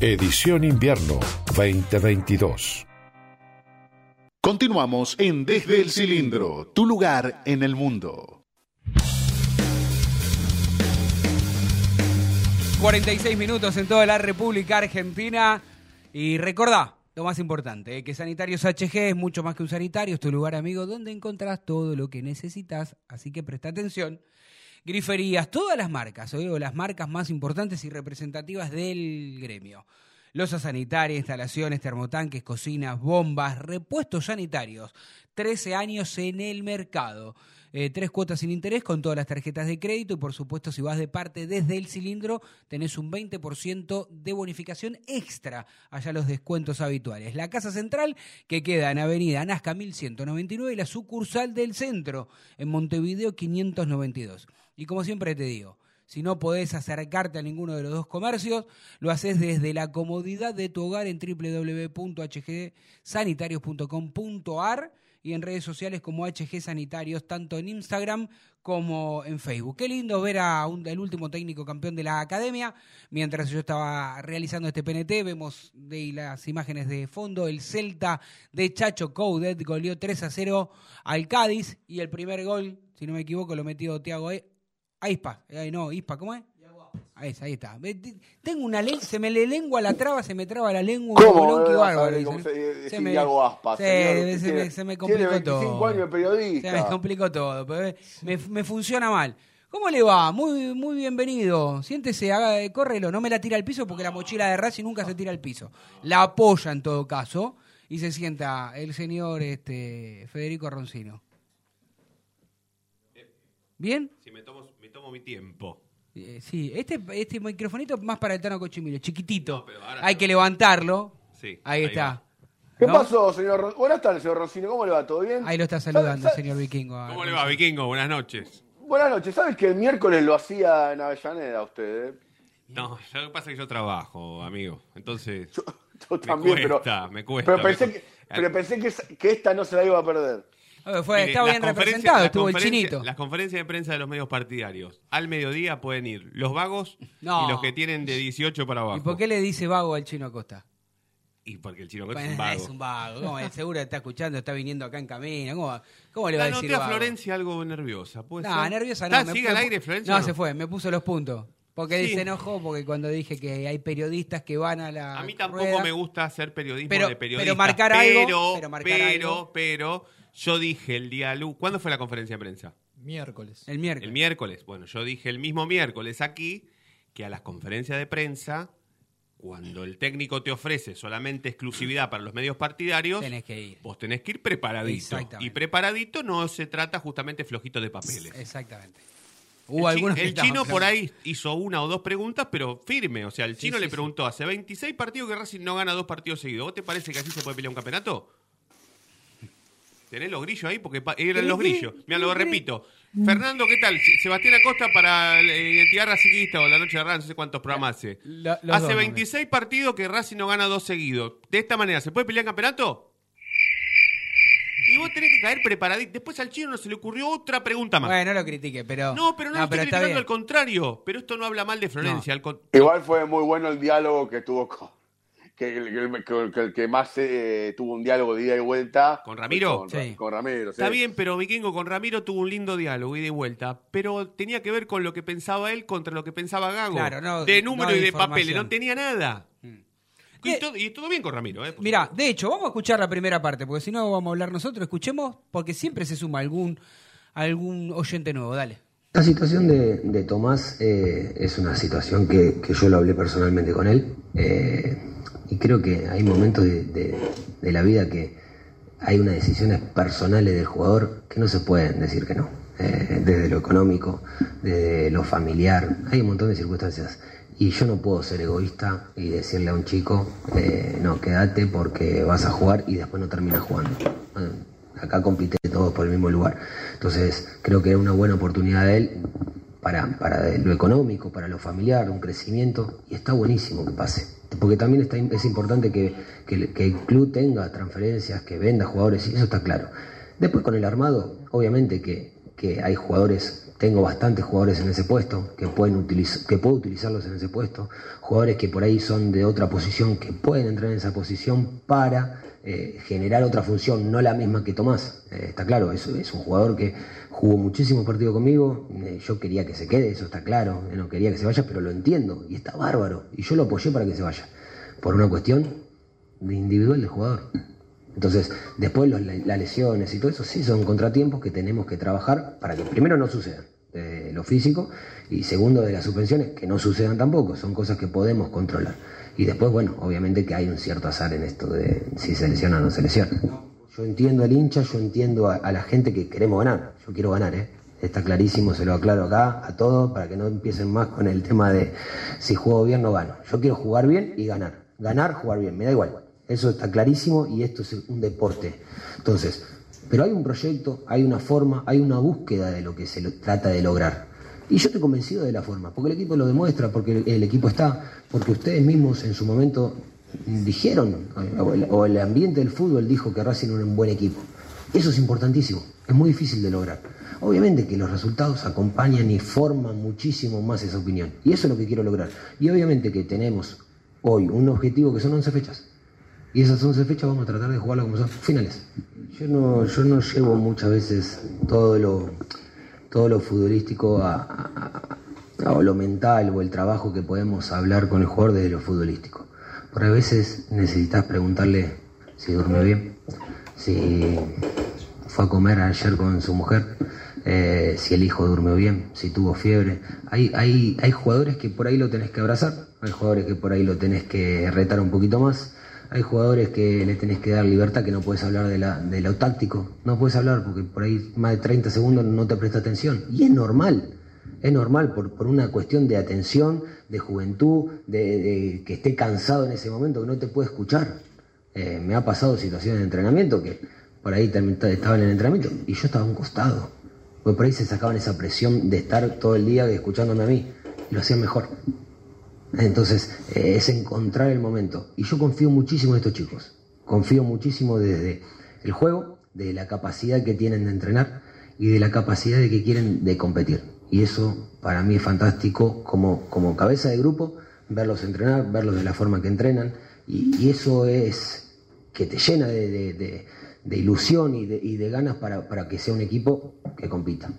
Edición Invierno 2022. Continuamos en Desde el Cilindro, tu lugar en el mundo. 46 minutos en toda la República Argentina. Y recordá, lo más importante, eh, que Sanitarios HG es mucho más que un sanitario, es tu lugar amigo donde encontrás todo lo que necesitas, así que presta atención. Griferías, todas las marcas, o las marcas más importantes y representativas del gremio. Losa sanitaria, instalaciones, termotanques, cocinas, bombas, repuestos sanitarios. 13 años en el mercado. Eh, tres cuotas sin interés con todas las tarjetas de crédito y por supuesto si vas de parte desde el cilindro tenés un 20% de bonificación extra allá los descuentos habituales. La Casa Central que queda en Avenida Nazca 1199 y la sucursal del centro en Montevideo 592. Y como siempre te digo, si no podés acercarte a ninguno de los dos comercios, lo haces desde la comodidad de tu hogar en www.hgsanitarios.com.ar y en redes sociales como HG Sanitarios, tanto en Instagram como en Facebook. Qué lindo ver a el último técnico campeón de la academia. Mientras yo estaba realizando este PNT, vemos de las imágenes de fondo el Celta de Chacho Coudet goleó 3 a 0 al Cádiz y el primer gol, si no me equivoco, lo metió Tiago Aispa. no, Ispa, ¿cómo es? Ahí, ahí está. Tengo una lengua, se me le lengua la traba, se me traba la lengua. ¿Cómo? ¿Cómo bárbaro, ¿Cómo se, se, me, Aspa, se, se, me, se me complicó tiene 25 todo. años de periodista. Se me complicó todo. Me, me funciona mal. ¿Cómo le va? Muy, muy bienvenido. Siéntese, haga, córrelo. No me la tira al piso porque la mochila de Racing nunca se tira al piso. La apoya en todo caso y se sienta el señor este, Federico Roncino. ¿Bien? Si me tomo, me tomo mi tiempo. Eh, sí, este, este microfonito más para el Tano Cochimilio, chiquitito. Hay que levantarlo. Sí, ahí, está. ¿Qué pasó, señor? Buenas tardes, señor Roncino. ¿Cómo le va? ¿Todo bien? Ahí lo está saludando, señor Vikingo. ¿Cómo le va, Vikingo? Buenas noches. Buenas noches. ¿Sabes que el miércoles lo hacía en Avellaneda usted? Eh? No, lo que pasa es que yo trabajo, amigo. Entonces. Yo, también, me cuesta, pero. Me cuesta. Pero pensé, Que, pero pensé que, que esta no se la iba a perder. Fue, estaba bien representado, estuvo el chinito. Las conferencias de prensa de los medios partidarios. Al mediodía pueden ir los vagos y los que tienen de 18 para abajo. ¿Y por qué le dice vago al chino Acosta? Y porque el chino Acosta es un vago. Es un vago. ¿Cómo? Seguro está escuchando, está viniendo acá en camino. ¿Cómo, cómo le va a decir a Florencia algo nerviosa. no, nerviosa no. ¿Sigue al aire, Florencia? No, se fue, me puso los puntos. Porque se enojó porque cuando dije que hay periodistas que van a la. A mí tampoco me gusta hacer periodismo pero, de periodista. Pero marcar algo. Pero, marcar pero, pero yo dije el día ¿Cuándo fue la conferencia de prensa? Miércoles. El miércoles. El miércoles. Bueno, yo dije el mismo miércoles aquí que a las conferencias de prensa, cuando el técnico te ofrece solamente exclusividad para los medios partidarios, tenés que ir. vos tenés que ir preparadito. Y preparadito no se trata justamente flojito de papeles. Exactamente. el, chino por ahí hizo una o dos preguntas, pero firme. O sea, el chino le preguntó, hace 26 partidos que Racing no gana dos partidos seguidos. ¿Vos te parece que así se puede pelear un campeonato? ¿Tenés los grillos ahí? Porque eran los grillos. Mira, lo repito. Fernando, ¿qué tal? Sebastián Acosta para Identidad Racingista o La Noche de Racing, no sé cuántos programas hace. hace 26 partidos que Racing no gana dos seguidos. De esta manera, ¿se puede pelear campeonato? Y vos tenés que caer preparadito. Después al chino no se le ocurrió otra pregunta más. Bueno, no lo critique, pero. No, pero no, lo estoy criticando al contrario. Pero esto no habla mal de Florencia. Igual fue muy bueno el diálogo que tuvo con, que el que, más eh, tuvo un diálogo de ida y vuelta. ¿Con Ramiro? Con, sí. con Ramiro, Está bien, pero Vikingo con Ramiro tuvo un lindo diálogo ida y vuelta. Pero tenía que ver con lo que pensaba él contra lo que pensaba Gago. Claro, no, de número y de papeles, no tenía nada. Mm. Y, todo, y, todo, bien con Ramiro. ¿eh? Mira, de hecho, vamos a escuchar la primera parte, porque si no vamos a hablar nosotros. Escuchemos, porque siempre se suma algún, algún oyente nuevo. Dale. La situación de, Tomás eh, es una situación que, yo lo hablé personalmente con él eh, y creo que hay momentos de, la vida que hay unas decisiones personales del jugador que no se pueden decir que no, eh, desde lo económico, desde lo familiar, hay un montón de circunstancias y yo no puedo ser egoísta y decirle a un chico, no, quédate porque vas a jugar y después no terminas jugando acá compite todos por el mismo lugar. Entonces, creo que es una buena oportunidad de él para lo económico, para lo familiar, un crecimiento, y está buenísimo que pase. Porque también está, es importante que, el club tenga transferencias, que venda jugadores, y eso está claro. Después con el armado, obviamente que, que hay jugadores tengo bastantes jugadores en ese puesto que pueden que puedo utilizarlos en ese puesto, jugadores que por ahí son de otra posición que pueden entrar en esa posición para eh, generar otra función, no la misma que Tomás. Eh, está claro, es, es un jugador que jugó muchísimos partidos conmigo, eh, yo quería que se quede, eso está claro, no quería que se vaya, pero lo entiendo y está bárbaro. Y yo lo apoyé para que se vaya, por una cuestión de individual del jugador. Entonces, después las lesiones y todo eso sí son contratiempos que tenemos que trabajar para que primero no sucedan, de lo físico, y segundo de las suspensiones, que no sucedan tampoco, son cosas que podemos controlar. Y después, bueno, obviamente que hay un cierto azar en esto de si se lesiona o no se lesiona. Yo entiendo al hincha, yo entiendo a, la gente que queremos ganar. Yo quiero ganar, ¿eh? Está clarísimo, se lo aclaro acá a todos para que no empiecen más con el tema de si juego bien no gano. Yo quiero jugar bien y ganar. Ganar, jugar bien, me da igual. Eso está clarísimo y esto es un deporte. Entonces, pero hay un proyecto, hay una forma, hay una búsqueda de lo que se trata de lograr. Y yo estoy convencido de la forma, porque el equipo lo demuestra, porque el, equipo está, porque ustedes mismos en su momento dijeron, o el, ambiente del fútbol dijo que Racing era un buen equipo. Eso es importantísimo, es muy difícil de lograr. Obviamente que los resultados acompañan y forman muchísimo más esa opinión. Y eso es lo que quiero lograr. Y obviamente que tenemos hoy un objetivo que son 11 fechas. Y esas 11 fechas vamos a tratar de jugarlo como son finales. Yo no, yo no llevo muchas veces todo lo todo lo futbolístico a, lo mental o el trabajo que podemos hablar con el jugador desde lo futbolístico. Por a veces necesitas preguntarle si duerme bien, si fue a comer ayer con su mujer, eh, si el hijo durmió bien, si tuvo fiebre. Hay, hay, hay jugadores que por ahí lo tenés que abrazar, hay jugadores que por ahí lo tenés que retar un poquito más, hay jugadores que le tenés que dar libertad, que no puedes hablar de, la, de lo táctico. No puedes hablar porque por ahí más de 30 segundos no te presta atención. Y es normal. Es normal por, por una cuestión de atención, de juventud, de, que esté cansado en ese momento, que no te puede escuchar. Eh, me ha pasado situaciones de entrenamiento que por ahí estaba en el entrenamiento y yo estaba a un costado. Porque por ahí se sacaban esa presión de estar todo el día escuchándome a mí y lo hacían mejor. Entonces, eh, es encontrar el momento. Y yo confío muchísimo en estos chicos. Confío muchísimo desde el juego, de la capacidad que tienen de entrenar y de la capacidad de que quieren de competir. Y eso para mí es fantástico como, como cabeza de grupo, verlos entrenar, verlos de la forma que entrenan. Y, eso es que te llena de, ilusión y de, ganas para, para, que sea un equipo que compita.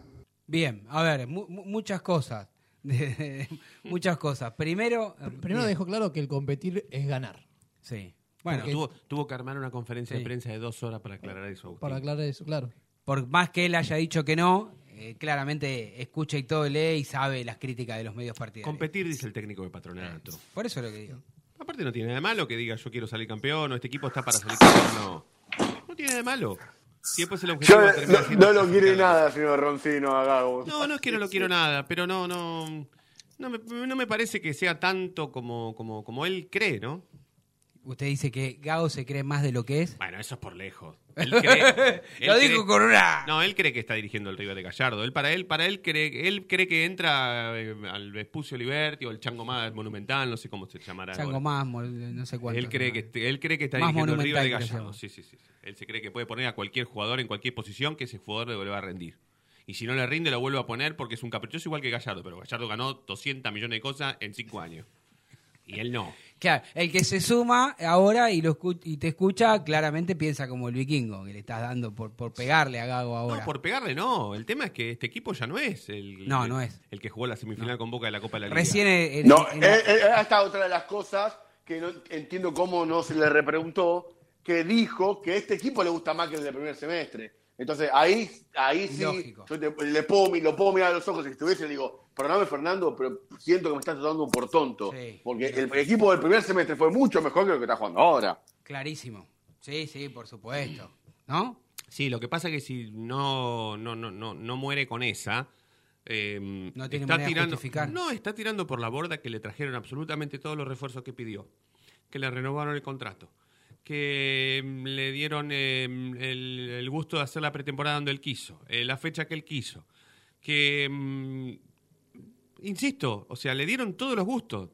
Bien, a ver, muchas cosas de, muchas cosas. Primero. Primero dejó claro que el competir es ganar. Sí. Bueno, tuvo, que armar una conferencia de prensa de dos horas para aclarar eso. Para aclarar eso, claro. Por más que él haya dicho que no, eh, claramente escucha y todo lee y sabe las críticas de los medios partidarios. Competir, dice el técnico de patronato. Por eso es lo que digo. Aparte no tiene nada de malo que diga yo quiero salir campeón o este equipo está para salir campeón. No, no tiene nada de malo. No, lo quiere nada, señor Roncino, a No, no es que no lo quiero nada, pero no, no. No me, no me parece que sea tanto como, como, como él cree, ¿no? Usted dice que Gago se cree más de lo que es. Bueno, eso es por lejos. Él cree, lo dijo con una. No, él cree que está dirigiendo el River de Gallardo. Él para él, para él cree, él cree que entra eh, al Vespucio Liberty o el Chango Más Monumental, no sé cómo se llamará. Chango Más, no sé cuánto. Él cree que él cree que está dirigiendo el River de Gallardo. Sí, sí, sí. Él se cree que puede poner a cualquier jugador en cualquier posición que ese jugador le vuelva a rendir. Y si no le rinde, lo vuelve a poner porque es un caprichoso igual que Gallardo. Pero Gallardo ganó 200 millones de cosas en 5 años. Y él no. Claro, el que se suma ahora y, lo y te escucha, claramente piensa como el vikingo, que le estás dando por, por pegarle a Gago ahora. No, por pegarle no. El tema es que este equipo ya no es el, no, no es. el que jugó la semifinal con Boca de la Copa de la Liga. Recién No, en, eh, eh, otra de las cosas que no entiendo cómo no se le repreguntó, que dijo que este equipo le gusta más que el del primer semestre. Entonces ahí, ahí sí, yo le puedo, lo puedo mirar a los ojos si estuviese y digo, perdóname Fernando, pero siento que me estás tratando por tonto. porque el, equipo del primer semestre fue mucho mejor que lo que está jugando ahora. Clarísimo. Sí, sí, por supuesto. ¿No? Sí, lo que pasa es que si no, no, no, no, no muere con esa, eh, no tiene está tirando, No, está tirando por la borda que le trajeron absolutamente todos los refuerzos que pidió, que le renovaron el contrato, que mm, le dieron em, el, gusto de hacer la pretemporada donde él quiso, eh, la fecha que él quiso, que, mm, insisto, o sea, le dieron todos los gustos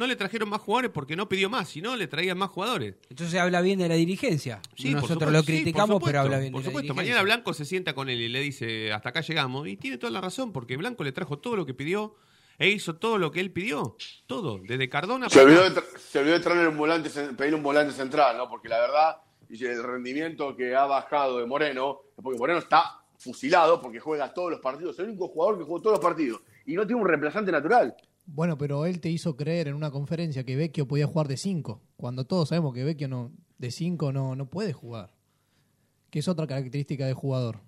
no le trajeron más jugadores porque no pidió más, sino le traían más jugadores. Entonces habla bien de la dirigencia. Nosotros lo criticamos, pero habla bien por de supuesto. Mañana Blanco se sienta con él y le dice, hasta acá llegamos. Y tiene toda la razón, porque Blanco le trajo todo lo que pidió e hizo todo lo que él pidió. Todo, desde Cardona. Se olvidó de, se olvidó de traer un volante, pedir un volante central, ¿no? Porque la verdad, el rendimiento que ha bajado de Moreno, porque Moreno está fusilado porque juega todos los partidos. Es el único jugador que juega todos los partidos. Y no tiene un reemplazante natural. Bueno, pero él te hizo creer en una conferencia que Vecchio podía jugar de 5, cuando todos sabemos que Vecchio no, de 5 no, no puede jugar, que es otra característica de jugador.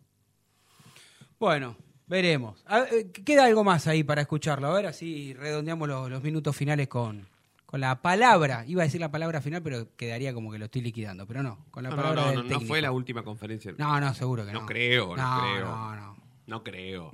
Bueno, veremos. Eh, queda algo más ahí para escucharlo. A ver, así redondeamos los, minutos finales con, con la palabra. Iba a decir la palabra final, pero quedaría como que lo estoy liquidando. Pero no, con la palabra no, no, no, fue la última conferencia. No, no, seguro que no. No creo, no, creo. No, no. No creo.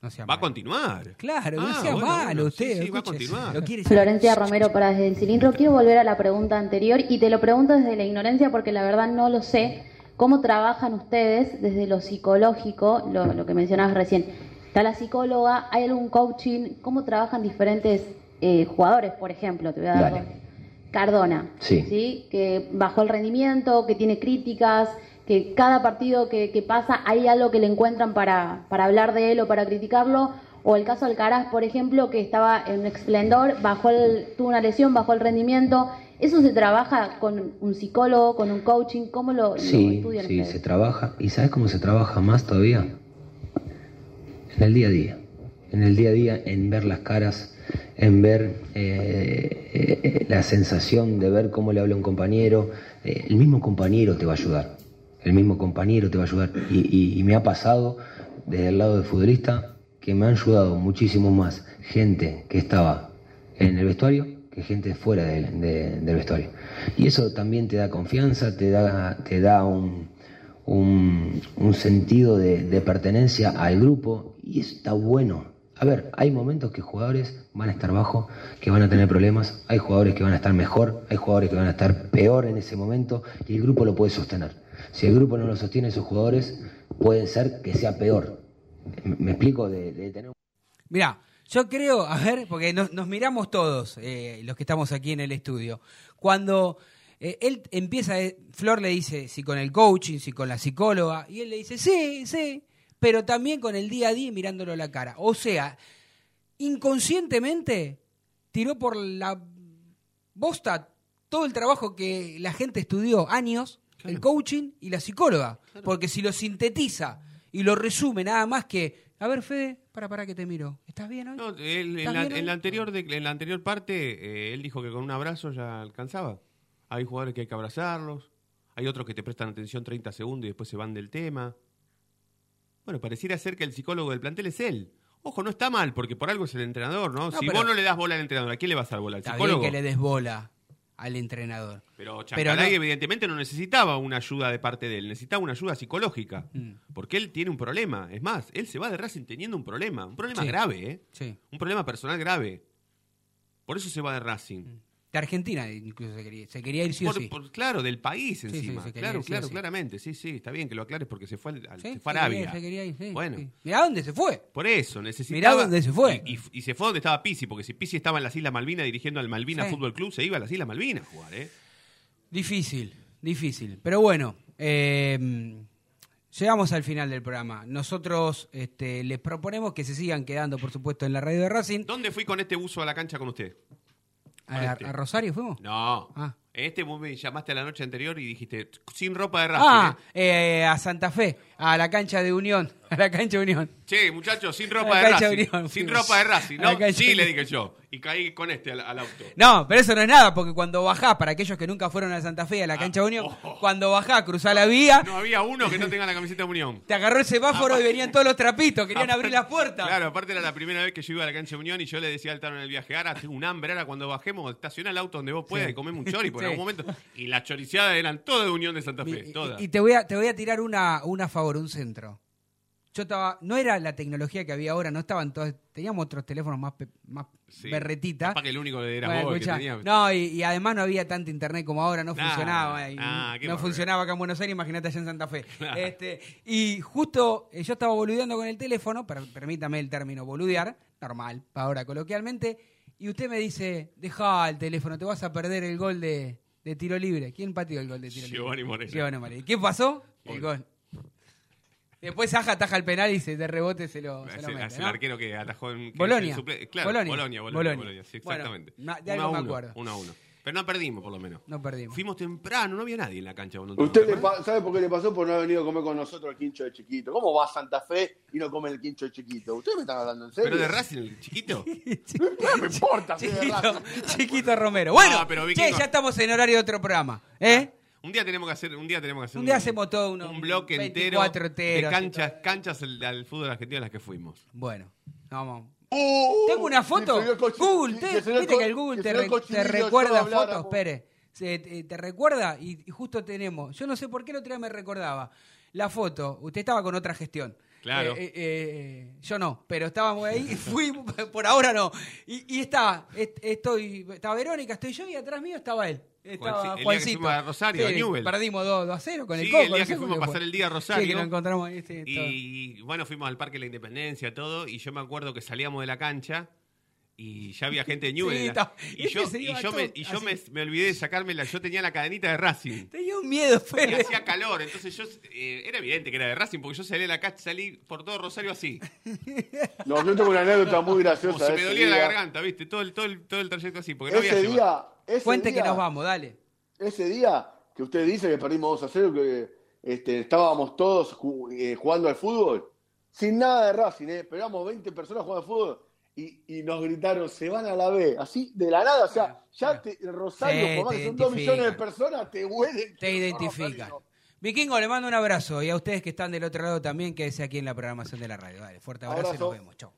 Mm va a continuar. Claro, no ah, sea malo usted. Sí, va a continuar. Florencia Romero para desde el cilindro. Quiero volver a la pregunta anterior y te lo pregunto desde la ignorancia porque la verdad no lo sé. ¿Cómo trabajan ustedes desde lo psicológico, lo, que mencionabas recién? Está la psicóloga, hay algún coaching, ¿cómo trabajan diferentes eh, jugadores, por ejemplo? Te voy a dar Cardona, sí. sí. Que bajó el rendimiento, que tiene críticas, que cada partido que, pasa hay algo que le encuentran para, para, hablar de él o para criticarlo. O el caso Alcaraz, por ejemplo, que estaba en un esplendor, bajó el, tuvo una lesión, bajó el rendimiento. ¿Eso se trabaja con un psicólogo, con un coaching? ¿Cómo lo, sí, Sí, se trabaja. ¿Y sabes cómo se trabaja más todavía? En el día a día. En el día a día, en ver las caras, en ver eh, eh, la sensación de ver cómo le habla un compañero. Eh, el mismo compañero te va a ayudar el mismo compañero te va a ayudar. Y, me ha pasado desde el lado del futbolista que me han ayudado muchísimo más gente que estaba en el vestuario que gente fuera del vestuario. Y eso también te da confianza, te da, te da un, un, sentido de, de, pertenencia al grupo y está bueno. A ver, hay momentos que jugadores van a estar bajo, que van a tener problemas, hay jugadores que van a estar mejor, hay jugadores que van a estar peor en ese momento y el grupo lo puede sostener. Si el grupo no lo sostiene, esos jugadores puede ser que sea peor. ¿Me explico? De, tener... Mira, yo creo, a ver, porque nos, miramos todos, eh, los que estamos aquí en el estudio. Cuando eh, él empieza, eh, Flor le dice si con el coaching, si con la psicóloga, y él le dice, sí, sí, pero también con el día a día mirándolo a la cara. O sea, inconscientemente tiró por la bosta todo el trabajo que la gente estudió años el coaching y la psicóloga. Porque si lo sintetiza y lo resume nada más que, a ver, Fede, para, para que te miro. ¿Estás bien hoy? No, en, la, anterior en la anterior parte, eh, él dijo que con un abrazo ya alcanzaba. Hay jugadores que hay que abrazarlos, hay otros que te prestan atención 30 segundos y después se van del tema. Bueno, pareciera ser que el psicólogo del plantel es él. Ojo, no está mal, porque por algo es el entrenador, ¿no? si vos no le das bola al entrenador, ¿a quién le vas a dar bola? ¿Al psicólogo? que le des bola al entrenador. Pero Chancalay evidentemente no necesitaba una ayuda de parte de él, necesitaba una ayuda psicológica, mm. porque él tiene un problema. Es más, él se va de Racing teniendo un problema, un problema grave, ¿eh? Sí. Un problema personal grave. Por eso se va de Racing. Mm. De Argentina incluso se quería, se quería ir sí o sí. claro, del país encima. claro, claro, claramente. Sí, sí, está bien que lo aclares porque se fue, al, se fue a Arabia. Se quería ir, bueno. Mirá dónde se fue. Por eso, necesitaba... Mirá dónde se fue. Y, se fue donde estaba Pisi, porque si Pisi estaba en las Islas Malvinas dirigiendo al Malvinas Fútbol Club, se iba a las Islas Malvinas a jugar, ¿eh? Difícil, difícil. Pero bueno, eh, llegamos al final del programa. Nosotros este, les proponemos que se sigan quedando, por supuesto, en la radio de Racing. ¿Dónde fui con este uso a la cancha con usted? ¿A, Rosario fuimos? No. Ah. Este vos me llamaste a la noche anterior y dijiste, sin ropa de Racing. Ah, ¿eh? Eh, a Santa Fe, a la cancha de Unión. A la cancha Unión. Che, muchachos, sin ropa de Racing. sin ropa de Racing, ¿no? Sí, le dije yo. Y caí con este al, auto. No, pero eso no es nada, porque cuando bajás, para aquellos que nunca fueron a Santa Fe, a la ah, cancha Unión, oh. cuando bajás, cruzás la vía. No había uno que no tenga la camiseta de Unión. Te agarró el semáforo y venían todos los trapitos, querían abrir las puertas. Claro, aparte era la primera vez que yo iba a la cancha Unión y yo le decía al Tano en el viaje, ahora tengo un hambre, ahora cuando bajemos, estaciona el auto donde vos puedas y comemos un chori por algún momento. Y las choriciadas eran todas de Unión de Santa Fe, todas. Y, te, voy a, te voy a tirar una, una favor, un centro yo estaba, no era la tecnología que había ahora, no estaban todos, teníamos otros teléfonos más, más berretita. Para que el único era que tenía. No, y, además no había tanta internet como ahora, no funcionaba. no funcionaba acá en Buenos Aires, imagínate allá en Santa Fe. Este, y justo eh, yo estaba boludeando con el teléfono, permítame el término boludear, normal, ahora coloquialmente, y usted me dice, deja el teléfono, te vas a perder el gol de, tiro libre. ¿Quién pateó el gol de tiro libre? Moreno. Giovanni Moreno. ¿Qué pasó? El gol. Después Saja ataja el penal y se de rebote se lo, se lo mete, el arquero que atajó en... Bolonia. Claro, Bolonia. Bolonia, Bolonia, sí, exactamente. de algo me acuerdo. Uno a uno. Pero no perdimos, por lo menos. No perdimos. Fuimos temprano, no había nadie en la cancha. ¿Usted sabe por qué le pasó? Por no haber venido a comer con nosotros el quincho de chiquito. ¿Cómo va a Santa Fe y no come el quincho de chiquito? ¿Usted me está hablando en serio? ¿Pero de Racing el chiquito? no me importa. Chiquito, chiquito Romero. Bueno, pero che, ya estamos en horario de otro programa. ¿eh? Un día tenemos que hacer, un día tenemos que hacer un, día hacemos todo uno, un bloque entero de canchas, canchas al, fútbol argentino en las que fuimos. Bueno, vamos. Uh, Tengo una foto. Google, te, viste que el Google te, recuerda fotos, Pérez. te, recuerda y, justo tenemos. Yo no sé por qué el otro día me recordaba la foto. Usted estaba con otra gestión. Claro. Eh, eh, eh, yo no, pero estábamos ahí y fui, por ahora no. Y, y está, estoy, estaba Verónica, estoy yo y atrás mío estaba él. Estaba el Juancito. Día que a Rosario, sí, a Perdimos 2, a 0 con el Coco. el día que fuimos a pasar el día a Rosario. Sí, que nos encontramos ahí. y bueno, fuimos al Parque de la Independencia, todo, y yo me acuerdo que salíamos de la cancha y ya había gente de Newell. y, yo, y yo, me, y yo me, me, olvidé de sacarme la. Yo tenía la cadenita de Racing. Tenía un miedo, Fede. Y hacía calor. Entonces yo. Eh, era evidente que era de Racing porque yo salí de la cancha, salí por todo Rosario así. No, yo tengo una anécdota muy graciosa. se me dolía la garganta, ¿viste? Todo el, todo el, todo el trayecto así. Porque no ese había día, ese Cuente día, que nos vamos, dale. Ese día que usted dice que perdimos 2 a 0, que este, estábamos todos eh, jugando al fútbol, sin nada de Racing, ¿eh? Pegamos 20 personas jugando al fútbol y, nos gritaron, se van a la B, así de la nada, o sea, ya te, Rosario, por que son dos millones de personas, te huelen. Te identifican. Vikingo, le mando un abrazo y a ustedes que están del otro lado también, que quédese aquí en la programación de la radio. Vale, fuerte abrazo, abrazo. y nos vemos. Chao.